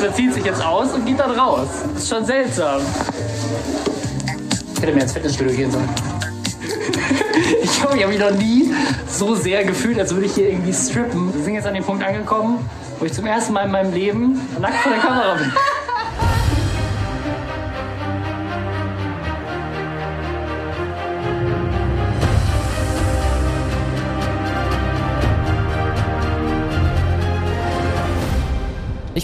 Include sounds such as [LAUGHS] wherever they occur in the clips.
Man zieht sich jetzt aus und geht dann raus. Das ist schon seltsam. Ich hätte mehr ins Fitnessstudio gehen sollen. [LAUGHS] Ich glaube, ich habe mich noch nie so sehr gefühlt, als würde ich hier irgendwie strippen. Wir sind jetzt an dem Punkt angekommen, wo ich zum ersten Mal in meinem Leben nackt vor der Kamera bin.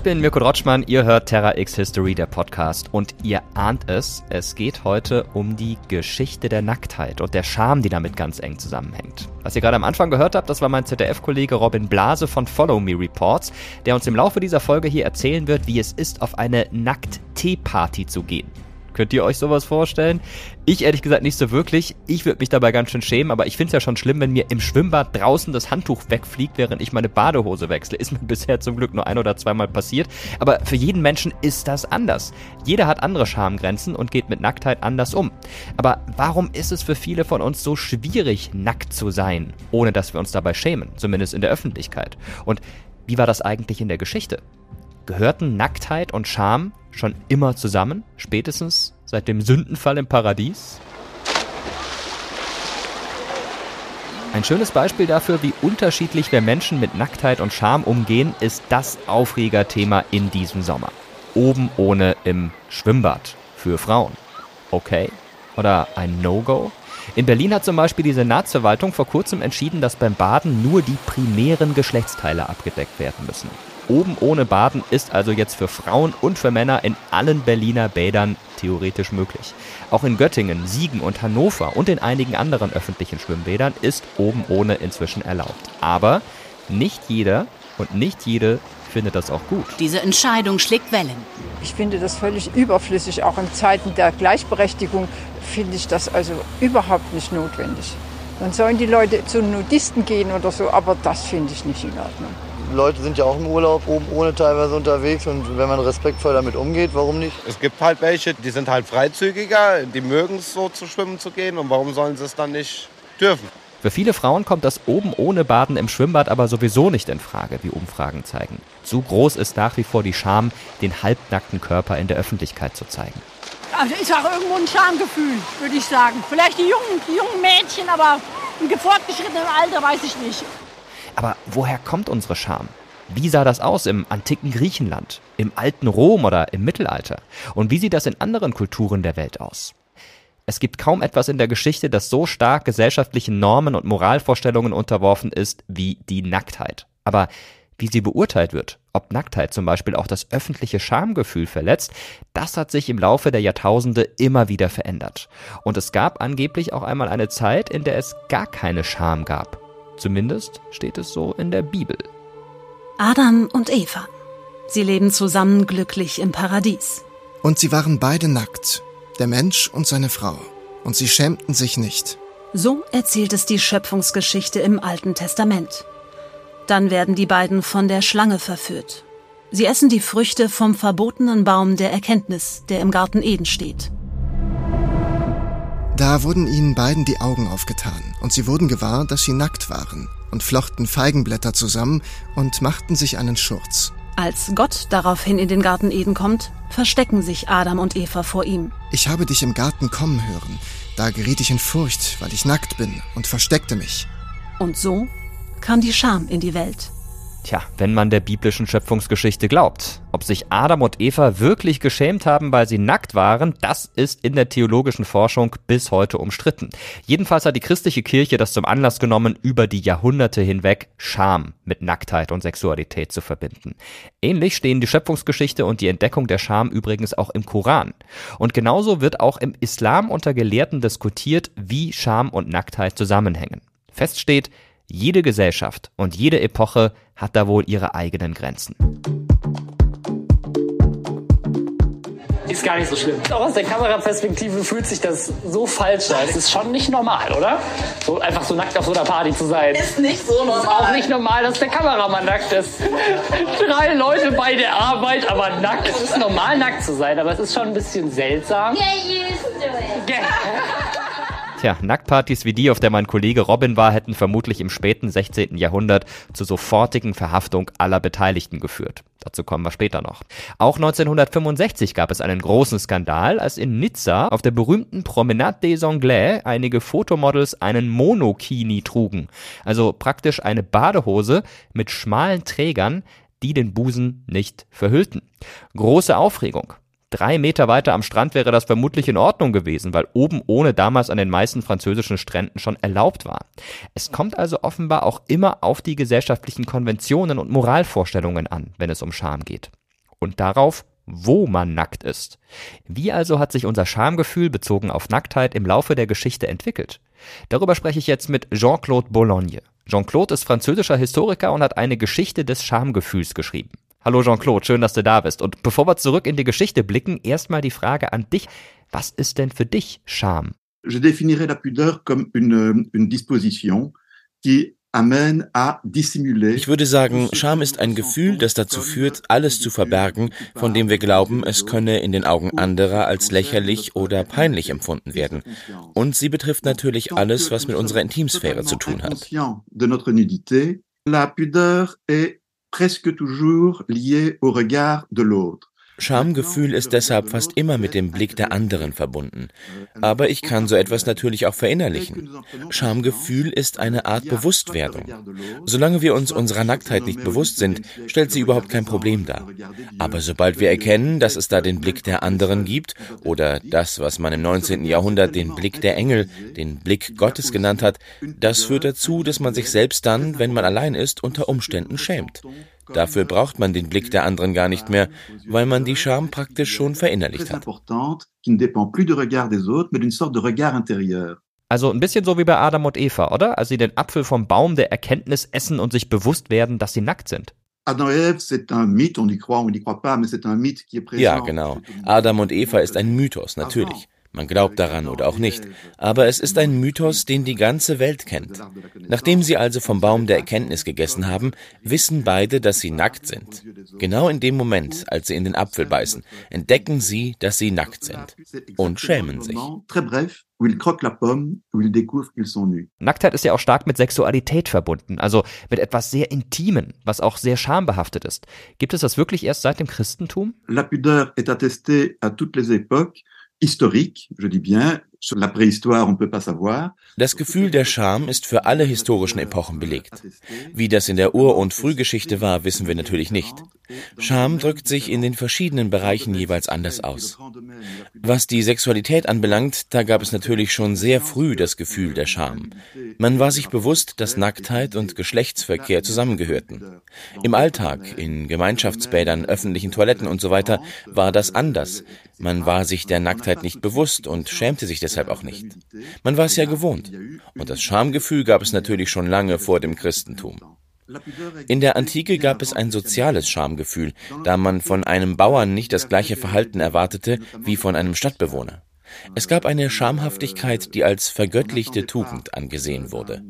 Ich bin Mirko Drotschmann, ihr hört Terra X History, der Podcast. Und ihr ahnt es, es geht heute um die Geschichte der Nacktheit und der Scham, die damit ganz eng zusammenhängt. Was ihr gerade am Anfang gehört habt, das war mein ZDF-Kollege Robin Blase von Follow Me Reports, der uns im Laufe dieser Folge hier erzählen wird, wie es ist, auf eine Nackt-Tee-Party zu gehen. Könnt ihr euch sowas vorstellen? Ich ehrlich gesagt nicht so wirklich. Ich würde mich dabei ganz schön schämen, aber ich finde es ja schon schlimm, wenn mir im Schwimmbad draußen das Handtuch wegfliegt, während ich meine Badehose wechsle. Ist mir [LAUGHS] bisher zum Glück nur ein oder zweimal passiert. Aber für jeden Menschen ist das anders. Jeder hat andere Schamgrenzen und geht mit Nacktheit anders um. Aber warum ist es für viele von uns so schwierig, nackt zu sein, ohne dass wir uns dabei schämen? Zumindest in der Öffentlichkeit. Und wie war das eigentlich in der Geschichte? Gehörten Nacktheit und Scham schon immer zusammen, spätestens seit dem Sündenfall im Paradies? Ein schönes Beispiel dafür, wie unterschiedlich wir Menschen mit Nacktheit und Scham umgehen, ist das Aufregerthema in diesem Sommer. Oben ohne im Schwimmbad für Frauen. Okay? Oder ein No-Go? In Berlin hat zum Beispiel die Senatsverwaltung vor kurzem entschieden, dass beim Baden nur die primären Geschlechtsteile abgedeckt werden müssen. Oben ohne Baden ist also jetzt für Frauen und für Männer in allen Berliner Bädern theoretisch möglich. Auch in Göttingen, Siegen und Hannover und in einigen anderen öffentlichen Schwimmbädern ist oben ohne inzwischen erlaubt. Aber nicht jeder und nicht jede findet das auch gut. Diese Entscheidung schlägt Wellen. Ich finde das völlig überflüssig. Auch in Zeiten der Gleichberechtigung finde ich das also überhaupt nicht notwendig. Dann sollen die Leute zu Nudisten gehen oder so, aber das finde ich nicht in Ordnung. Leute sind ja auch im Urlaub oben ohne teilweise unterwegs und wenn man respektvoll damit umgeht, warum nicht? Es gibt halt welche, die sind halt freizügiger, die mögen es so zu schwimmen zu gehen und warum sollen sie es dann nicht dürfen? Für viele Frauen kommt das oben ohne Baden im Schwimmbad aber sowieso nicht in Frage, wie Umfragen zeigen. Zu groß ist nach wie vor die Scham, den halbnackten Körper in der Öffentlichkeit zu zeigen. Also ist auch irgendwo ein Schamgefühl, würde ich sagen. Vielleicht die jungen, die jungen Mädchen, aber im fortgeschrittenen Alter weiß ich nicht. Aber woher kommt unsere Scham? Wie sah das aus im antiken Griechenland, im alten Rom oder im Mittelalter? Und wie sieht das in anderen Kulturen der Welt aus? Es gibt kaum etwas in der Geschichte, das so stark gesellschaftlichen Normen und Moralvorstellungen unterworfen ist wie die Nacktheit. Aber wie sie beurteilt wird, ob Nacktheit zum Beispiel auch das öffentliche Schamgefühl verletzt, das hat sich im Laufe der Jahrtausende immer wieder verändert. Und es gab angeblich auch einmal eine Zeit, in der es gar keine Scham gab. Zumindest steht es so in der Bibel. Adam und Eva. Sie leben zusammen glücklich im Paradies. Und sie waren beide nackt, der Mensch und seine Frau, und sie schämten sich nicht. So erzählt es die Schöpfungsgeschichte im Alten Testament. Dann werden die beiden von der Schlange verführt. Sie essen die Früchte vom verbotenen Baum der Erkenntnis, der im Garten Eden steht. Da wurden ihnen beiden die Augen aufgetan, und sie wurden gewahr, dass sie nackt waren, und flochten Feigenblätter zusammen und machten sich einen Schurz. Als Gott daraufhin in den Garten Eden kommt, verstecken sich Adam und Eva vor ihm. Ich habe dich im Garten kommen hören. Da geriet ich in Furcht, weil ich nackt bin, und versteckte mich. Und so kam die Scham in die Welt. Tja, wenn man der biblischen Schöpfungsgeschichte glaubt. Ob sich Adam und Eva wirklich geschämt haben, weil sie nackt waren, das ist in der theologischen Forschung bis heute umstritten. Jedenfalls hat die christliche Kirche das zum Anlass genommen, über die Jahrhunderte hinweg Scham mit Nacktheit und Sexualität zu verbinden. Ähnlich stehen die Schöpfungsgeschichte und die Entdeckung der Scham übrigens auch im Koran. Und genauso wird auch im Islam unter Gelehrten diskutiert, wie Scham und Nacktheit zusammenhängen. Fest steht, jede Gesellschaft und jede Epoche hat da wohl ihre eigenen Grenzen. Ist gar nicht so schlimm. Auch aus der Kameraperspektive fühlt sich das so falsch an. Es ist schon nicht normal, oder? So einfach so nackt auf so einer Party zu sein. Ist nicht so normal. Ist auch nicht normal, dass der Kameramann nackt ist. Drei Leute bei der Arbeit, aber nackt. Es ist normal, nackt zu sein, aber es ist schon ein bisschen seltsam. Get used to it. Ge- Tja, Nacktpartys wie die, auf der mein Kollege Robin war, hätten vermutlich im späten 16. Jahrhundert zur sofortigen Verhaftung aller Beteiligten geführt. Dazu kommen wir später noch. Auch 1965 gab es einen großen Skandal, als in Nizza auf der berühmten Promenade des Anglais einige Fotomodels einen Monokini trugen. Also praktisch eine Badehose mit schmalen Trägern, die den Busen nicht verhüllten. Große Aufregung. Drei Meter weiter am Strand wäre das vermutlich in Ordnung gewesen, weil oben ohne damals an den meisten französischen Stränden schon erlaubt war. Es kommt also offenbar auch immer auf die gesellschaftlichen Konventionen und Moralvorstellungen an, wenn es um Scham geht. Und darauf, wo man nackt ist. Wie also hat sich unser Schamgefühl bezogen auf Nacktheit im Laufe der Geschichte entwickelt? Darüber spreche ich jetzt mit Jean-Claude Bologne. Jean-Claude ist französischer Historiker und hat eine Geschichte des Schamgefühls geschrieben. Hallo Jean-Claude, schön, dass du da bist. Und bevor wir zurück in die Geschichte blicken, erstmal die Frage an dich. Was ist denn für dich Scham? Je définirais la pudeur comme une, une disposition qui ich würde sagen, Scham ist ein Gefühl, das dazu führt, alles zu verbergen, von dem wir glauben, es könne in den Augen anderer als lächerlich oder peinlich empfunden werden. Und sie betrifft natürlich alles, was mit unserer Intimsphäre zu tun hat. La pudeur est presque toujours lié au regard de l'autre. Schamgefühl ist deshalb fast immer mit dem Blick der anderen verbunden. Aber ich kann so etwas natürlich auch verinnerlichen. Schamgefühl ist eine Art Bewusstwerdung. Solange wir uns unserer Nacktheit nicht bewusst sind, stellt sie überhaupt kein Problem dar. Aber sobald wir erkennen, dass es da den Blick der anderen gibt oder das, was man im 19. Jahrhundert den Blick der Engel, den Blick Gottes genannt hat, das führt dazu, dass man sich selbst dann, wenn man allein ist, unter Umständen schämt. Dafür braucht man den Blick der anderen gar nicht mehr, weil man die Scham praktisch schon verinnerlicht hat. Also ein bisschen so wie bei Adam und Eva, oder? Als sie den Apfel vom Baum der Erkenntnis essen und sich bewusst werden, dass sie nackt sind. Ja, genau. Adam und Eva ist ein Mythos, natürlich. Man glaubt daran oder auch nicht. Aber es ist ein Mythos, den die ganze Welt kennt. Nachdem sie also vom Baum der Erkenntnis gegessen haben, wissen beide, dass sie nackt sind. Genau in dem Moment, als sie in den Apfel beißen, entdecken sie, dass sie nackt sind und schämen sich. Nacktheit ist ja auch stark mit Sexualität verbunden, also mit etwas sehr Intimen, was auch sehr schambehaftet ist. Gibt es das wirklich erst seit dem Christentum? La pudeur est attestée à toutes les époques historique, je dis bien, Das Gefühl der Scham ist für alle historischen Epochen belegt. Wie das in der Ur- und Frühgeschichte war, wissen wir natürlich nicht. Scham drückt sich in den verschiedenen Bereichen jeweils anders aus. Was die Sexualität anbelangt, da gab es natürlich schon sehr früh das Gefühl der Scham. Man war sich bewusst, dass Nacktheit und Geschlechtsverkehr zusammengehörten. Im Alltag, in Gemeinschaftsbädern, öffentlichen Toiletten und so weiter war das anders. Man war sich der Nacktheit nicht bewusst und schämte sich deshalb auch nicht. Man war es ja gewohnt. Und das Schamgefühl gab es natürlich schon lange vor dem Christentum. In der Antike gab es ein soziales Schamgefühl, da man von einem Bauern nicht das gleiche Verhalten erwartete wie von einem Stadtbewohner. Es gab eine Schamhaftigkeit, die als vergöttlichte Tugend angesehen wurde.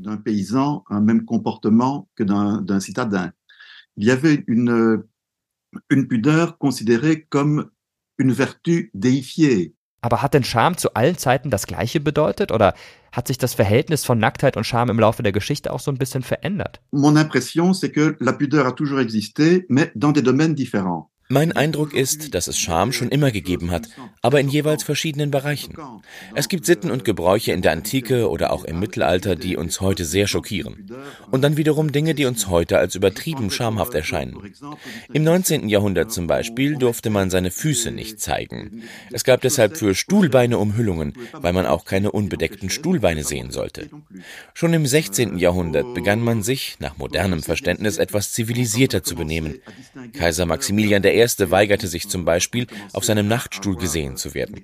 Il y avait une, une pudeur considérée comme une vertu déifiée. Aber hat denn Scham zu allen Zeiten das Gleiche bedeutet? Oder hat sich das Verhältnis von Nacktheit und Scham im Laufe der Geschichte auch so ein bisschen verändert? Mon impression, c'est que la pudeur a toujours existé, mais dans des domaines différents. Mein Eindruck ist, dass es Scham schon immer gegeben hat, aber in jeweils verschiedenen Bereichen. Es gibt Sitten und Gebräuche in der Antike oder auch im Mittelalter, die uns heute sehr schockieren. Und dann wiederum Dinge, die uns heute als übertrieben schamhaft erscheinen. Im 19. Jahrhundert zum Beispiel durfte man seine Füße nicht zeigen. Es gab deshalb für Stuhlbeine Umhüllungen, weil man auch keine unbedeckten Stuhlbeine sehen sollte. Schon im 16. Jahrhundert begann man sich, nach modernem Verständnis, etwas zivilisierter zu benehmen. Kaiser Maximilian I erste weigerte sich zum Beispiel, auf seinem Nachtstuhl gesehen zu werden.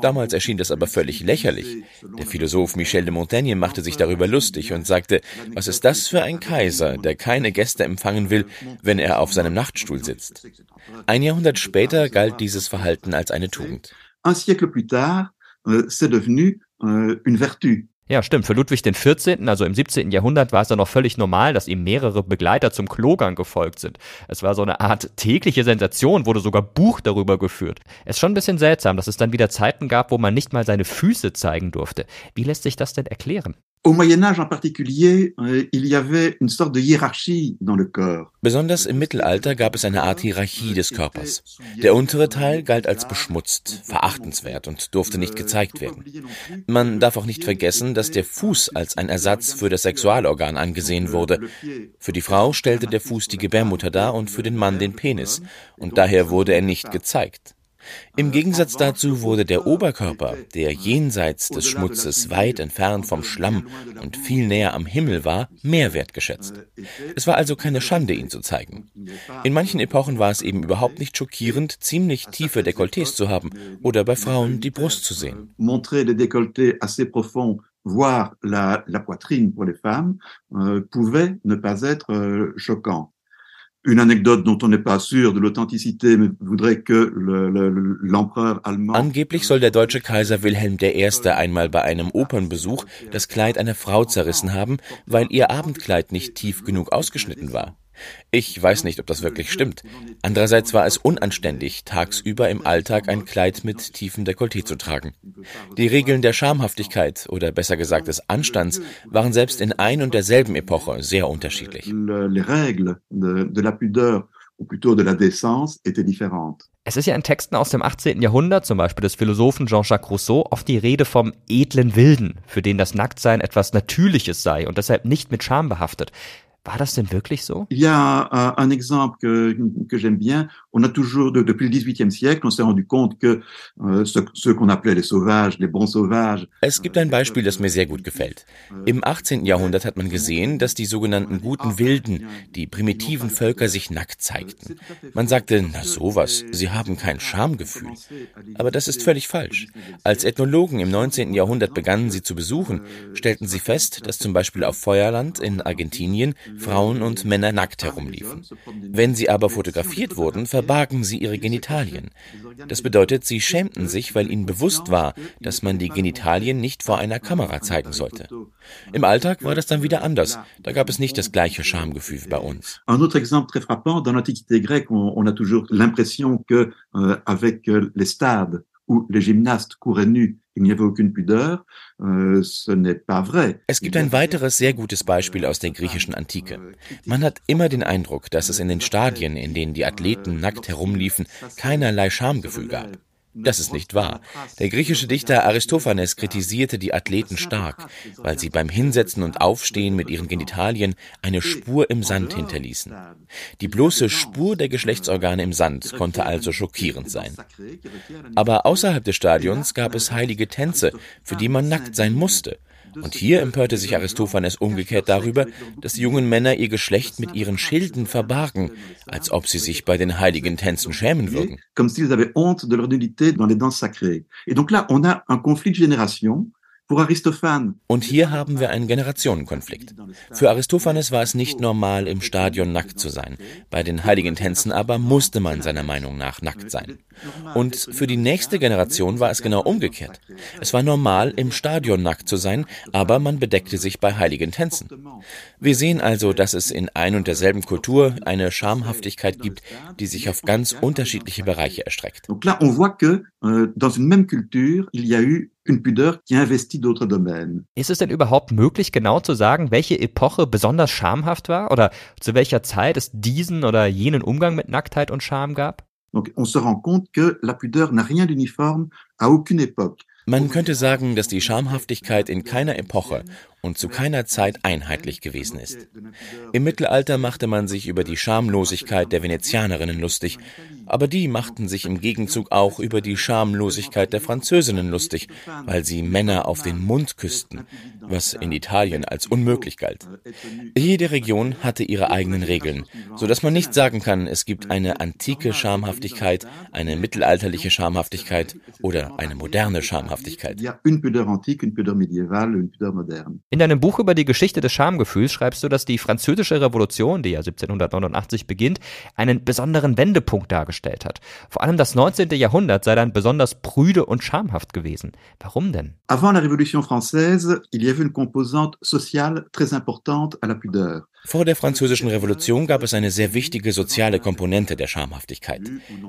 Damals erschien das aber völlig lächerlich. Der Philosoph Michel de Montaigne machte sich darüber lustig und sagte, was ist das für ein Kaiser, der keine Gäste empfangen will, wenn er auf seinem Nachtstuhl sitzt? Ein Jahrhundert später galt dieses Verhalten als eine Tugend. Un siècle plus tard, euh, c'est devenu euh, une vertu. Ja, stimmt. Für Ludwig XIV., also im 17. Jahrhundert, war es dann noch völlig normal, dass ihm mehrere Begleiter zum Klogang gefolgt sind. Es war so eine Art tägliche Sensation, wurde sogar Buch darüber geführt. Es ist schon ein bisschen seltsam, dass es dann wieder Zeiten gab, wo man nicht mal seine Füße zeigen durfte. Wie lässt sich das denn erklären? Au Moyen Âge en particulier, euh, il y avait une sorte de hiérarchie dans le corps. Besonders im Mittelalter gab es eine Art Hierarchie des Körpers. Der untere Teil galt als beschmutzt, verachtenswert und durfte nicht gezeigt werden. Man darf auch nicht vergessen, dass der Fuß als ein Ersatz für das Sexualorgan angesehen wurde. Für die Frau stellte der Fuß die Gebärmutter dar und für den Mann den Penis, und daher wurde er nicht gezeigt. Im Gegensatz dazu wurde der Oberkörper, der jenseits des Schmutzes weit entfernt vom Schlamm und viel näher am Himmel war, mehr wertgeschätzt. Es war also keine Schande, ihn zu zeigen. In manchen Epochen war es eben überhaupt nicht schockierend, ziemlich tiefe Dekolletés zu haben oder bei Frauen die Brust zu sehen. voir la, la poitrine pour les femmes euh, pouvait ne pas être euh, choquant. Une anecdote dont on n'est pas sûr de l'authenticité, mais voudrait que l'empereur allemand. Angeblich soll der deutsche Kaiser Wilhelm I. einmal bei einem Opernbesuch das Kleid einer Frau zerrissen haben, weil ihr Abendkleid nicht tief genug ausgeschnitten war. Ich weiß nicht, ob das wirklich stimmt. Andererseits war es unanständig, tagsüber im Alltag ein Kleid mit tiefem Dekolleté zu tragen. Die Regeln der Schamhaftigkeit oder besser gesagt des Anstands waren selbst in ein und derselben Epoche sehr unterschiedlich. Es ist ja in Texten aus dem 18. Jahrhundert, zum Beispiel des Philosophen Jean-Jacques Rousseau, oft die Rede vom edlen Wilden, für den das Nacktsein etwas Natürliches sei und deshalb nicht mit Scham behaftet. War das denn wirklich so? Il y a uh, un exemple que, que j'aime bien. On a toujours, de, depuis le XVIIIe siècle, on s'est rendu compte que euh, ce, ceux qu'on appelait les sauvages, les bons sauvages. Es gibt ein Beispiel, das mir sehr gut gefällt. Im 18. Jahrhundert hat man gesehen, dass die sogenannten guten Wilden, die primitiven Völker sich nackt zeigten. Man sagte, na sowas, sie haben kein Schamgefühl. Aber das ist völlig falsch. Als Ethnologen im 19. Jahrhundert begannen, sie zu besuchen, stellten sie fest, dass zum Beispiel auf Feuerland in Argentinien Frauen und Männer nackt herumliefen. Wenn sie aber fotografiert wurden, verbargen sie ihre Genitalien. Das bedeutet, sie schämten sich, weil ihnen bewusst war, dass man die Genitalien nicht vor einer Kamera zeigen sollte. Im Alltag war das dann wieder anders. Da gab es nicht das gleiche Schamgefühl bei uns. Un autre exemple très frappant, dans l'Antiquité grecque, on a toujours l'impression que euh, avec euh, les stades où les gymnastes couraient nus. Euh. Es gibt ein weiteres sehr gutes Beispiel aus der griechischen Antike. Man hat immer den Eindruck, dass es in den Stadien, in denen die Athleten nackt herumliefen, keinerlei Schamgefühl gab. Das ist nicht wahr. Der griechische Dichter Aristophanes kritisierte die Athleten stark, weil sie beim Hinsetzen und Aufstehen mit ihren Genitalien eine Spur im Sand hinterließen. Die bloße Spur der Geschlechtsorgane im Sand konnte also schockierend sein. Aber außerhalb des Stadions gab es heilige Tänze, für die man nackt sein musste. Und hier empörte sich Aristophanes umgekehrt darüber, dass die jungen Männer ihr Geschlecht mit ihren Schilden verbargen, als ob sie sich bei den heiligen Tänzen schämen würden. Comme s'ils avaient honte de leur nudité dans les danses sacrées. Et donc là, on a un conflit de génération und hier haben wir einen Generationenkonflikt. Für Aristophanes war es nicht normal, im Stadion nackt zu sein. Bei den heiligen Tänzen aber musste man seiner Meinung nach nackt sein. Und für die nächste Generation war es genau umgekehrt. Es war normal, im Stadion nackt zu sein, aber man bedeckte sich bei heiligen Tänzen. Wir sehen also, dass es in ein und derselben Kultur eine Schamhaftigkeit gibt, die sich auf ganz unterschiedliche Bereiche erstreckt. Donc là, on voit que euh, dans une même culture, il y a eu une pudeur qui investit d'autres domaines. Ist es denn überhaupt möglich, genau zu sagen, welche Epoche besonders schamhaft war oder zu welcher Zeit es diesen oder jenen Umgang mit Nacktheit und Scham gab? Donc on se rend compte que la pudeur n'a rien d'uniforme à aucune époque. Man könnte sagen, dass die Schamhaftigkeit in keiner Epoche und zu keiner Zeit einheitlich gewesen ist. Im Mittelalter machte man sich über die Schamlosigkeit der Venezianerinnen lustig, aber die machten sich im Gegenzug auch über die Schamlosigkeit der Französinnen lustig, weil sie Männer auf den Mund küssten, was in Italien als unmöglich galt. Jede Region hatte ihre eigenen Regeln, so dass man nicht sagen kann, es gibt eine antike Schamhaftigkeit, eine mittelalterliche Schamhaftigkeit oder eine moderne Schamhaftigkeit. In deinem Buch über die Geschichte des Schamgefühls schreibst du, dass die französische Revolution, die ja 1789 beginnt, einen besonderen Wendepunkt dargestellt hat. Vor allem das 19. Jahrhundert sei dann besonders prüde und schamhaft gewesen. Warum denn? Avant la Révolution française, il y avait une composante sociale très importante à la pudeur. Vor der Französischen Revolution gab es eine sehr wichtige soziale Komponente der Schamhaftigkeit.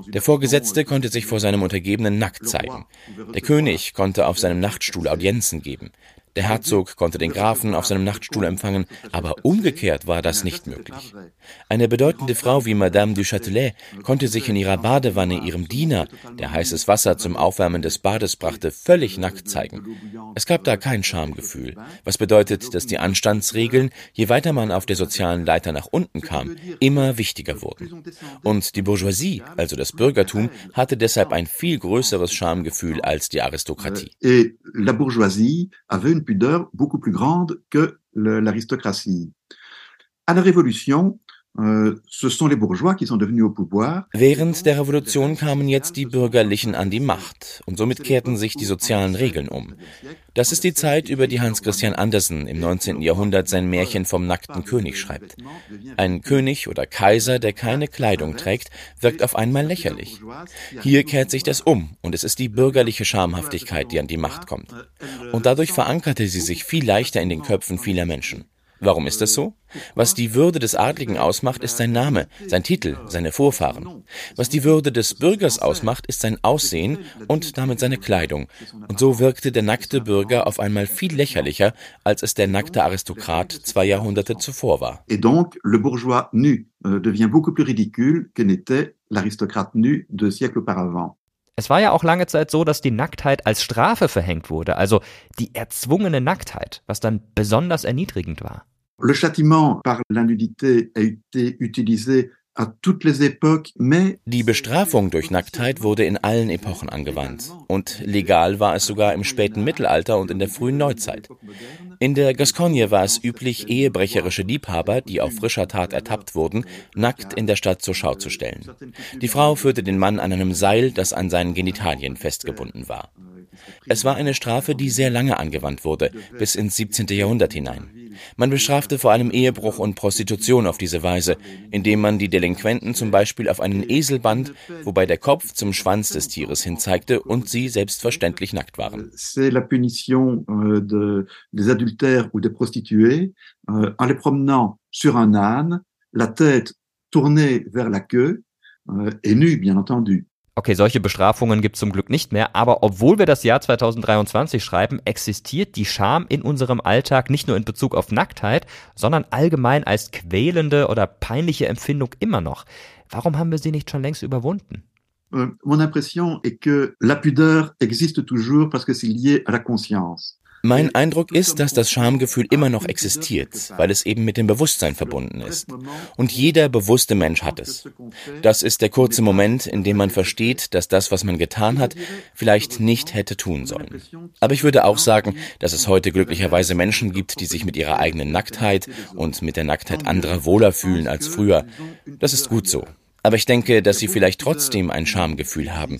Der Vorgesetzte konnte sich vor seinem Untergebenen nackt zeigen. Der König konnte auf seinem Nachtstuhl Audienzen geben. Der Herzog konnte den Grafen auf seinem Nachtstuhl empfangen, aber umgekehrt war das nicht möglich. Eine bedeutende Frau wie Madame du Châtelet konnte sich in ihrer Badewanne ihrem Diener, der heißes Wasser zum Aufwärmen des Bades brachte, völlig nackt zeigen. Es gab da kein Schamgefühl, was bedeutet, dass die Anstandsregeln, je weiter man auf der sozialen Leiter nach unten kam, immer wichtiger wurden. Und die Bourgeoisie, also das Bürgertum, hatte deshalb ein viel größeres Schamgefühl als die Aristokratie. Et la bourgeoisie avait une pudeur beaucoup plus grande que l'aristocratie. À la Révolution, euh. Während der Revolution kamen jetzt die Bürgerlichen an die Macht und somit kehrten sich die sozialen Regeln um. Das ist die Zeit, über die Hans Christian Andersen im 19. Jahrhundert sein Märchen vom nackten König schreibt. Ein König oder Kaiser, der keine Kleidung trägt, wirkt auf einmal lächerlich. Hier kehrt sich das um und es ist die bürgerliche Schamhaftigkeit, die an die Macht kommt. Und dadurch verankerte sie sich viel leichter in den Köpfen vieler Menschen. Warum ist das so? Was die Würde des Adligen ausmacht, ist sein Name, sein Titel, seine Vorfahren. Was die Würde des Bürgers ausmacht, ist sein Aussehen und damit seine Kleidung. Und so wirkte der nackte Bürger auf einmal viel lächerlicher, als es der nackte Aristokrat zwei Jahrhunderte zuvor war. Et donc, le bourgeois nu euh, devient beaucoup plus ridicule que n'était l'aristocrate nu deux siècles auparavant. Es war ja auch lange Zeit so, dass die Nacktheit als Strafe verhängt wurde, also die erzwungene Nacktheit, was dann besonders erniedrigend war. Le châtiment par la nudité a été utilisé die Bestrafung durch Nacktheit wurde in allen Epochen angewandt und legal war es sogar im späten Mittelalter und in der frühen Neuzeit. In der Gascogne war es üblich, ehebrecherische Liebhaber, die auf frischer Tat ertappt wurden, nackt in der Stadt zur Schau zu stellen. Die Frau führte den Mann an einem Seil, das an seinen Genitalien festgebunden war. Es war eine Strafe, die sehr lange angewandt wurde, bis ins 17. Jahrhundert hinein. Man bestrafte vor allem Ehebruch und Prostitution auf diese Weise, indem man die Delinquenten zum Beispiel auf einen Esel band, wobei der Kopf zum Schwanz des Tieres hinzeigte und sie selbstverständlich nackt waren. C'est la punition euh, de, des adultères ou des prostituées euh, en les promenant sur un âne, la tête tournée vers la queue euh, et nue, bien entendu. Okay, solche Bestrafungen gibt es zum Glück nicht mehr, aber obwohl wir das Jahr 2023 schreiben, existiert die Scham in unserem Alltag nicht nur in Bezug auf Nacktheit, sondern allgemein als quälende oder peinliche Empfindung immer noch. Warum haben wir sie nicht schon längst überwunden? Euh, mon impression est que la pudeur existe toujours parce que c'est lié à la conscience. Mein Eindruck ist, dass das Schamgefühl immer noch existiert, weil es eben mit dem Bewusstsein verbunden ist. Und jeder bewusste Mensch hat es. Das ist der kurze Moment, in dem man versteht, dass das, was man getan hat, vielleicht nicht hätte tun sollen. Aber ich würde auch sagen, dass es heute glücklicherweise Menschen gibt, die sich mit ihrer eigenen Nacktheit und mit der Nacktheit anderer wohler fühlen als früher. Das ist gut so. Aber ich denke, dass sie vielleicht trotzdem ein Schamgefühl haben.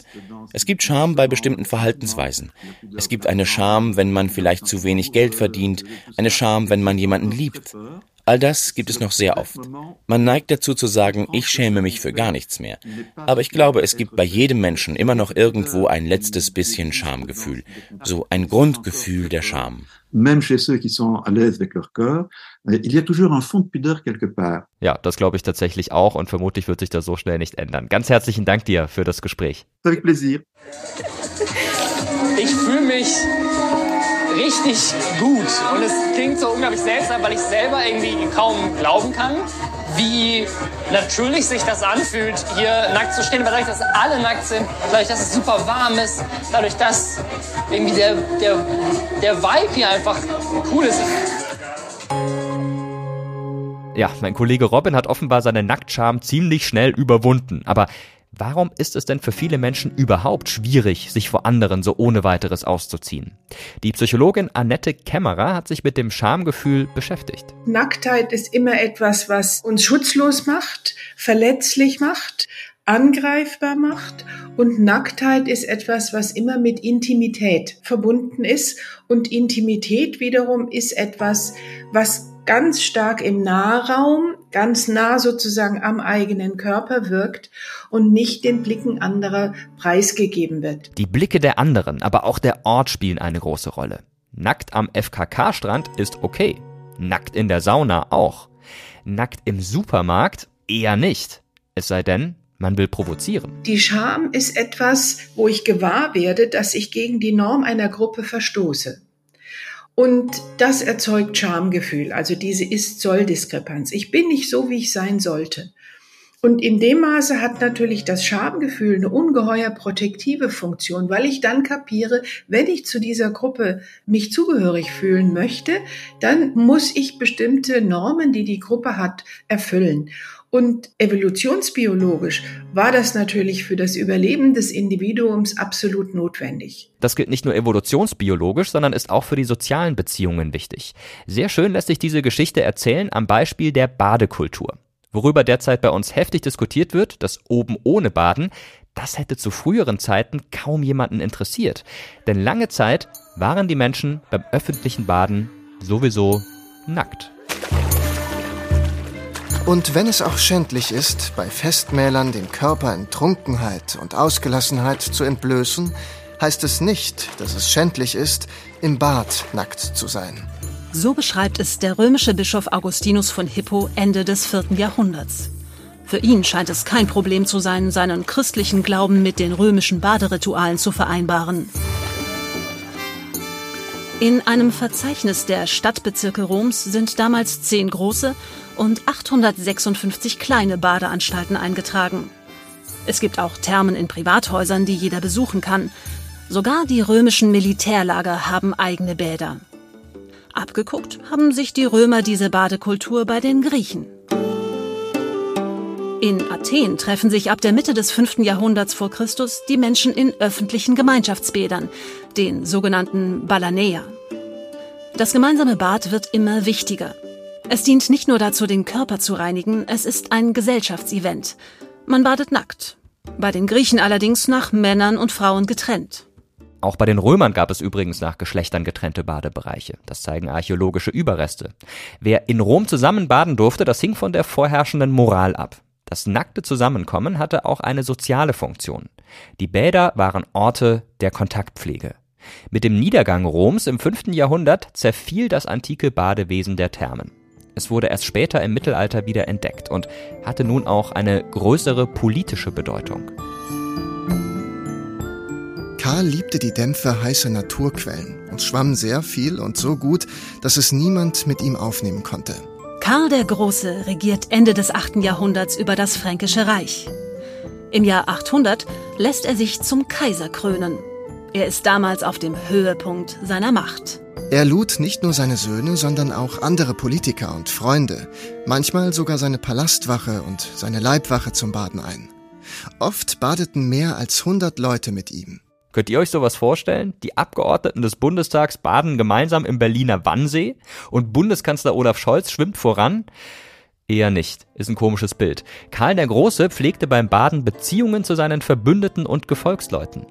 Es gibt Scham bei bestimmten Verhaltensweisen. Es gibt eine Scham, wenn man vielleicht zu wenig Geld verdient, eine Scham, wenn man jemanden liebt. All das gibt es noch sehr oft. Man neigt dazu zu sagen, ich schäme mich für gar nichts mehr. Aber ich glaube, es gibt bei jedem Menschen immer noch irgendwo ein letztes bisschen Schamgefühl. So ein Grundgefühl der Scham. Même chez ceux qui sont à l'aise avec leur corps, il y a toujours un fond de pudeur quelque part. Ja, das glaube ich tatsächlich auch und vermutlich wird sich das so schnell nicht ändern. Ganz herzlichen Dank dir für das Gespräch. Avec plaisir. Ich fühle mich richtig gut. Und es klingt so unglaublich seltsam, weil ich selber irgendwie kaum glauben kann, wie natürlich sich das anfühlt, hier nackt zu stehen. Weil dadurch, dass alle nackt sind, dadurch, dass es super warm ist, dadurch, dass irgendwie der, der, der Vibe hier einfach cool ist. Ja, mein Kollege Robin hat offenbar seine Nacktscham ziemlich schnell überwunden. Aber Warum ist es denn für viele Menschen überhaupt schwierig, sich vor anderen so ohne weiteres auszuziehen? Die Psychologin Annette Kämmerer hat sich mit dem Schamgefühl beschäftigt. Nacktheit ist immer etwas, was uns schutzlos macht, verletzlich macht, angreifbar macht und Nacktheit ist etwas, was immer mit Intimität verbunden ist und Intimität wiederum ist etwas, was ganz stark im Nahraum, ganz nah sozusagen am eigenen Körper wirkt und nicht den Blicken anderer preisgegeben wird. Die Blicke der anderen, aber auch der Ort spielen eine große Rolle. Nackt am FKK-Strand ist okay. Nackt in der Sauna auch. Nackt im Supermarkt eher nicht. Es sei denn, man will provozieren. Die Scham ist etwas, wo ich gewahr werde, dass ich gegen die Norm einer Gruppe verstoße. Und das erzeugt Schamgefühl, also diese Ist-Soll-Diskrepanz. Ich bin nicht so, wie ich sein sollte. Und in dem Maße hat natürlich das Schamgefühl eine ungeheuer protektive Funktion, weil ich dann kapiere, wenn ich zu dieser Gruppe mich zugehörig fühlen möchte, dann muss ich bestimmte Normen, die die Gruppe hat, erfüllen. Und evolutionsbiologisch war das natürlich für das Überleben des Individuums absolut notwendig. Das gilt nicht nur evolutionsbiologisch, sondern ist auch für die sozialen Beziehungen wichtig. Sehr schön lässt sich diese Geschichte erzählen am Beispiel der Badekultur. Worüber derzeit bei uns heftig diskutiert wird, das oben ohne Baden, das hätte zu früheren Zeiten kaum jemanden interessiert. Denn lange Zeit waren die Menschen beim öffentlichen Baden sowieso nackt. Und wenn es auch schändlich ist, bei Festmählern den Körper in Trunkenheit und Ausgelassenheit zu entblößen, heißt es nicht, dass es schändlich ist, im Bad nackt zu sein. So beschreibt es der römische Bischof Augustinus von Hippo Ende des vierten Jahrhunderts. Für ihn scheint es kein Problem zu sein, seinen christlichen Glauben mit den römischen Baderitualen zu vereinbaren. In einem Verzeichnis der Stadtbezirke Roms sind damals zehn große und 856 kleine Badeanstalten eingetragen. Es gibt auch Thermen in Privathäusern, die jeder besuchen kann. Sogar die römischen Militärlager haben eigene Bäder. Abgeguckt haben sich die Römer diese Badekultur bei den Griechen. In Athen treffen sich ab der Mitte des 5. Jahrhunderts vor Christus die Menschen in öffentlichen Gemeinschaftsbädern, den sogenannten Balanea. Das gemeinsame Bad wird immer wichtiger. Es dient nicht nur dazu, den Körper zu reinigen, es ist ein Gesellschaftsevent. Man badet nackt. Bei den Griechen allerdings nach Männern und Frauen getrennt. Auch bei den Römern gab es übrigens nach Geschlechtern getrennte Badebereiche. Das zeigen archäologische Überreste. Wer in Rom zusammen baden durfte, das hing von der vorherrschenden Moral ab. Das nackte Zusammenkommen hatte auch eine soziale Funktion. Die Bäder waren Orte der Kontaktpflege. Mit dem Niedergang Roms im 5. Jahrhundert zerfiel das antike Badewesen der Thermen. Es wurde erst später im Mittelalter wieder entdeckt und hatte nun auch eine größere politische Bedeutung. Karl liebte die Dämpfe heißer Naturquellen und schwamm sehr viel und so gut, dass es niemand mit ihm aufnehmen konnte. Karl der Große regiert Ende des 8. Jahrhunderts über das Fränkische Reich. Im Jahr 800 lässt er sich zum Kaiser krönen. Er ist damals auf dem Höhepunkt seiner Macht. Er lud nicht nur seine Söhne, sondern auch andere Politiker und Freunde, manchmal sogar seine Palastwache und seine Leibwache zum Baden ein. Oft badeten mehr als 100 Leute mit ihm. Könnt ihr euch sowas vorstellen? Die Abgeordneten des Bundestags baden gemeinsam im Berliner Wannsee und Bundeskanzler Olaf Scholz schwimmt voran? Eher nicht. Ist ein komisches Bild. Karl der Große pflegte beim Baden Beziehungen zu seinen Verbündeten und Gefolgsleuten.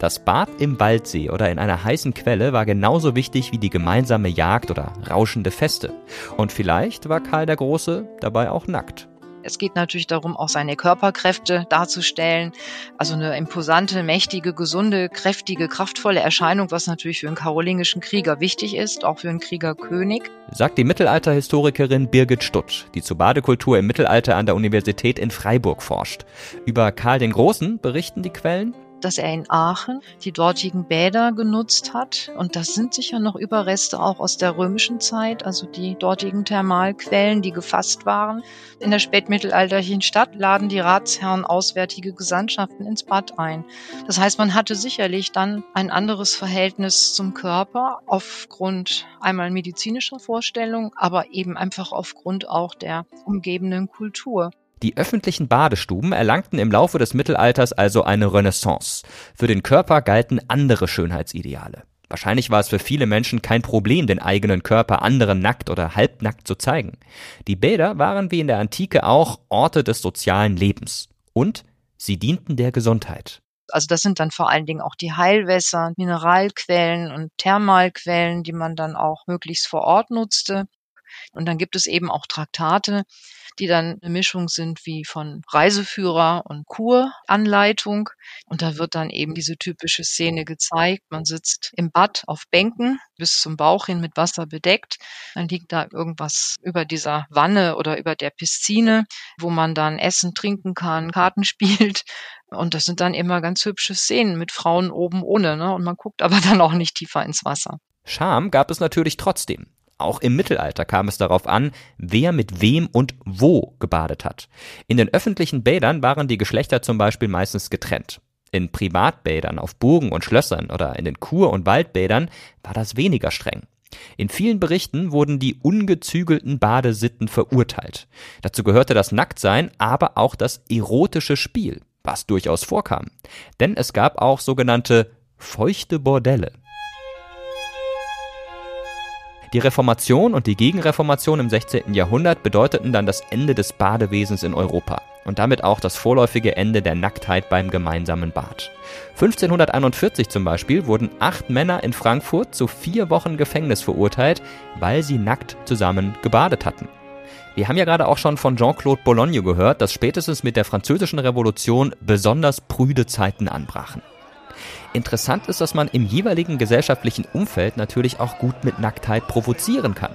Das Bad im Waldsee oder in einer heißen Quelle war genauso wichtig wie die gemeinsame Jagd oder rauschende Feste. Und vielleicht war Karl der Große dabei auch nackt. Es geht natürlich darum, auch seine Körperkräfte darzustellen. Also eine imposante, mächtige, gesunde, kräftige, kraftvolle Erscheinung, was natürlich für einen karolingischen Krieger wichtig ist, auch für einen Kriegerkönig. Sagt die Mittelalterhistorikerin Birgit Stutsch, die zur Badekultur im Mittelalter an der Universität in Freiburg forscht. Über Karl den Großen berichten die Quellen dass er in Aachen die dortigen Bäder genutzt hat. Und das sind sicher noch Überreste auch aus der römischen Zeit, also die dortigen Thermalquellen, die gefasst waren. In der spätmittelalterlichen Stadt laden die Ratsherren auswärtige Gesandtschaften ins Bad ein. Das heißt, man hatte sicherlich dann ein anderes Verhältnis zum Körper aufgrund einmal medizinischer Vorstellungen, aber eben einfach aufgrund auch der umgebenden Kultur. Die öffentlichen Badestuben erlangten im Laufe des Mittelalters also eine Renaissance. Für den Körper galten andere Schönheitsideale. Wahrscheinlich war es für viele Menschen kein Problem, den eigenen Körper anderen nackt oder halbnackt zu zeigen. Die Bäder waren wie in der Antike auch Orte des sozialen Lebens. Und Sie dienten der Gesundheit. Also das sind dann vor allen Dingen auch die Heilwässer, Mineralquellen und Thermalquellen, die man dann auch möglichst vor Ort nutzte. Und dann gibt es eben auch Traktate, die dann eine Mischung sind wie von Reiseführer und Kuranleitung. Und da wird dann eben diese typische Szene gezeigt. Man sitzt im Bad auf Bänken bis zum Bauch hin mit Wasser bedeckt. Dann liegt da irgendwas über dieser Wanne oder über der Piscine, wo man dann essen, trinken kann, [LAUGHS] Karten spielt. Und das sind dann immer ganz hübsche Szenen mit Frauen oben ohne. Ne? Und man guckt aber [LAUGHS] dann auch nicht tiefer ins Wasser. Scham gab es natürlich trotzdem. Auch im Mittelalter kam es darauf an, wer mit wem und wo gebadet hat. In den öffentlichen Bädern waren die Geschlechter zum Beispiel meistens getrennt. In Privatbädern auf Burgen und Schlössern oder in den Kur- und Waldbädern war das weniger streng. In vielen Berichten wurden die ungezügelten Badesitten verurteilt. Dazu gehörte das Nacktsein, aber auch das erotische Spiel, was durchaus vorkam. Denn es gab auch sogenannte feuchte Bordelle. Die Reformation und die Gegenreformation im 16. Jahrhundert bedeuteten dann das Ende des Badewesens in Europa und damit auch das vorläufige Ende der Nacktheit beim gemeinsamen Bad. 1541 zum Beispiel wurden acht Männer in Frankfurt zu vier Wochen Gefängnis verurteilt, weil sie nackt zusammen gebadet hatten. Wir haben ja gerade auch schon von Jean-Claude Bologne gehört, dass spätestens mit der Französischen Revolution besonders prüde Zeiten anbrachen. Interessant ist, dass man im jeweiligen gesellschaftlichen Umfeld natürlich auch gut mit Nacktheit provozieren kann.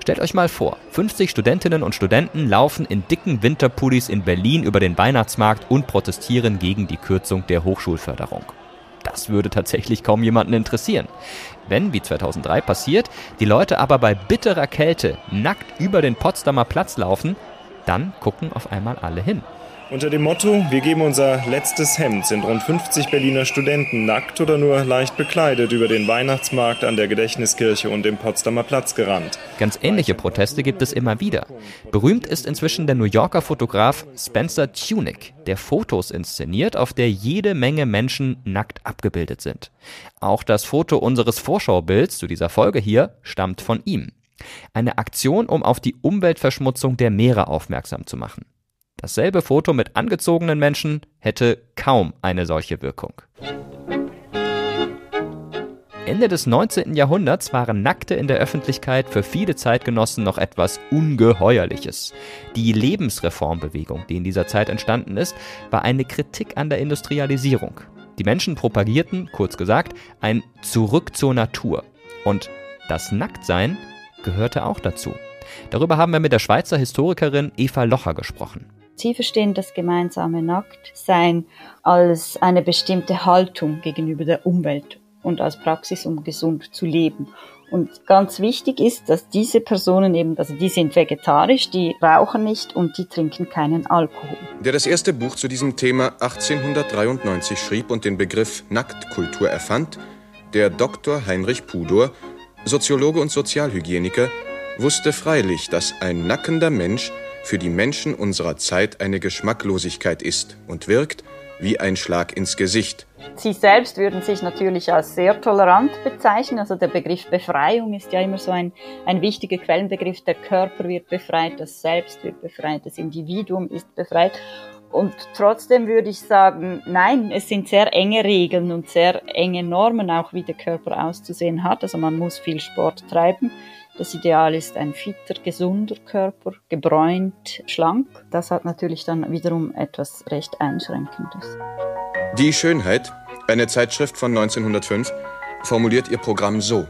Stellt euch mal vor, 50 Studentinnen und Studenten laufen in dicken Winterpullis in Berlin über den Weihnachtsmarkt und protestieren gegen die Kürzung der Hochschulförderung. Das würde tatsächlich kaum jemanden interessieren. Wenn, wie 2003 passiert, die Leute aber bei bitterer Kälte nackt über den Potsdamer Platz laufen, dann gucken auf einmal alle hin. Unter dem Motto Wir geben unser letztes Hemd sind rund 50 Berliner Studenten nackt oder nur leicht bekleidet über den Weihnachtsmarkt an der Gedächtniskirche und dem Potsdamer Platz gerannt. Ganz ähnliche Proteste gibt es immer wieder. Berühmt ist inzwischen der New Yorker Fotograf Spencer Tunick, der Fotos inszeniert, auf der jede Menge Menschen nackt abgebildet sind. Auch das Foto unseres Vorschaubilds zu dieser Folge hier stammt von ihm. Eine Aktion, um auf die Umweltverschmutzung der Meere aufmerksam zu machen. Dasselbe Foto mit angezogenen Menschen hätte kaum eine solche Wirkung. Ende des 19. Jahrhunderts waren Nackte in der Öffentlichkeit für viele Zeitgenossen noch etwas Ungeheuerliches. Die Lebensreformbewegung, die in dieser Zeit entstanden ist, war eine Kritik an der Industrialisierung. Die Menschen propagierten, kurz gesagt, ein Zurück zur Natur. Und das Nacktsein gehörte auch dazu. Darüber haben wir mit der Schweizer Historikerin Eva Locher gesprochen. Sie verstehen das gemeinsame Nacktsein als eine bestimmte Haltung gegenüber der Umwelt und als Praxis, um gesund zu leben. Und ganz wichtig ist, dass diese Personen eben, also die sind vegetarisch, die rauchen nicht und die trinken keinen Alkohol. Der das erste Buch zu diesem Thema 1893 schrieb und den Begriff Nacktkultur erfand, der Dr. Heinrich Pudor, Soziologe und Sozialhygieniker, wusste freilich, dass ein nackender Mensch für die Menschen unserer Zeit eine Geschmacklosigkeit ist und wirkt wie ein Schlag ins Gesicht. Sie selbst würden sich natürlich als sehr tolerant bezeichnen. Also der Begriff Befreiung ist ja immer so ein, ein wichtiger Quellenbegriff. Der Körper wird befreit, das Selbst wird befreit, das Individuum ist befreit. Und trotzdem würde ich sagen, nein, es sind sehr enge Regeln und sehr enge Normen, auch wie der Körper auszusehen hat. Also man muss viel Sport treiben. Das Ideal ist ein fitter, gesunder Körper, gebräunt, schlank. Das hat natürlich dann wiederum etwas recht Einschränkendes. Die Schönheit, eine Zeitschrift von 1905, formuliert ihr Programm so.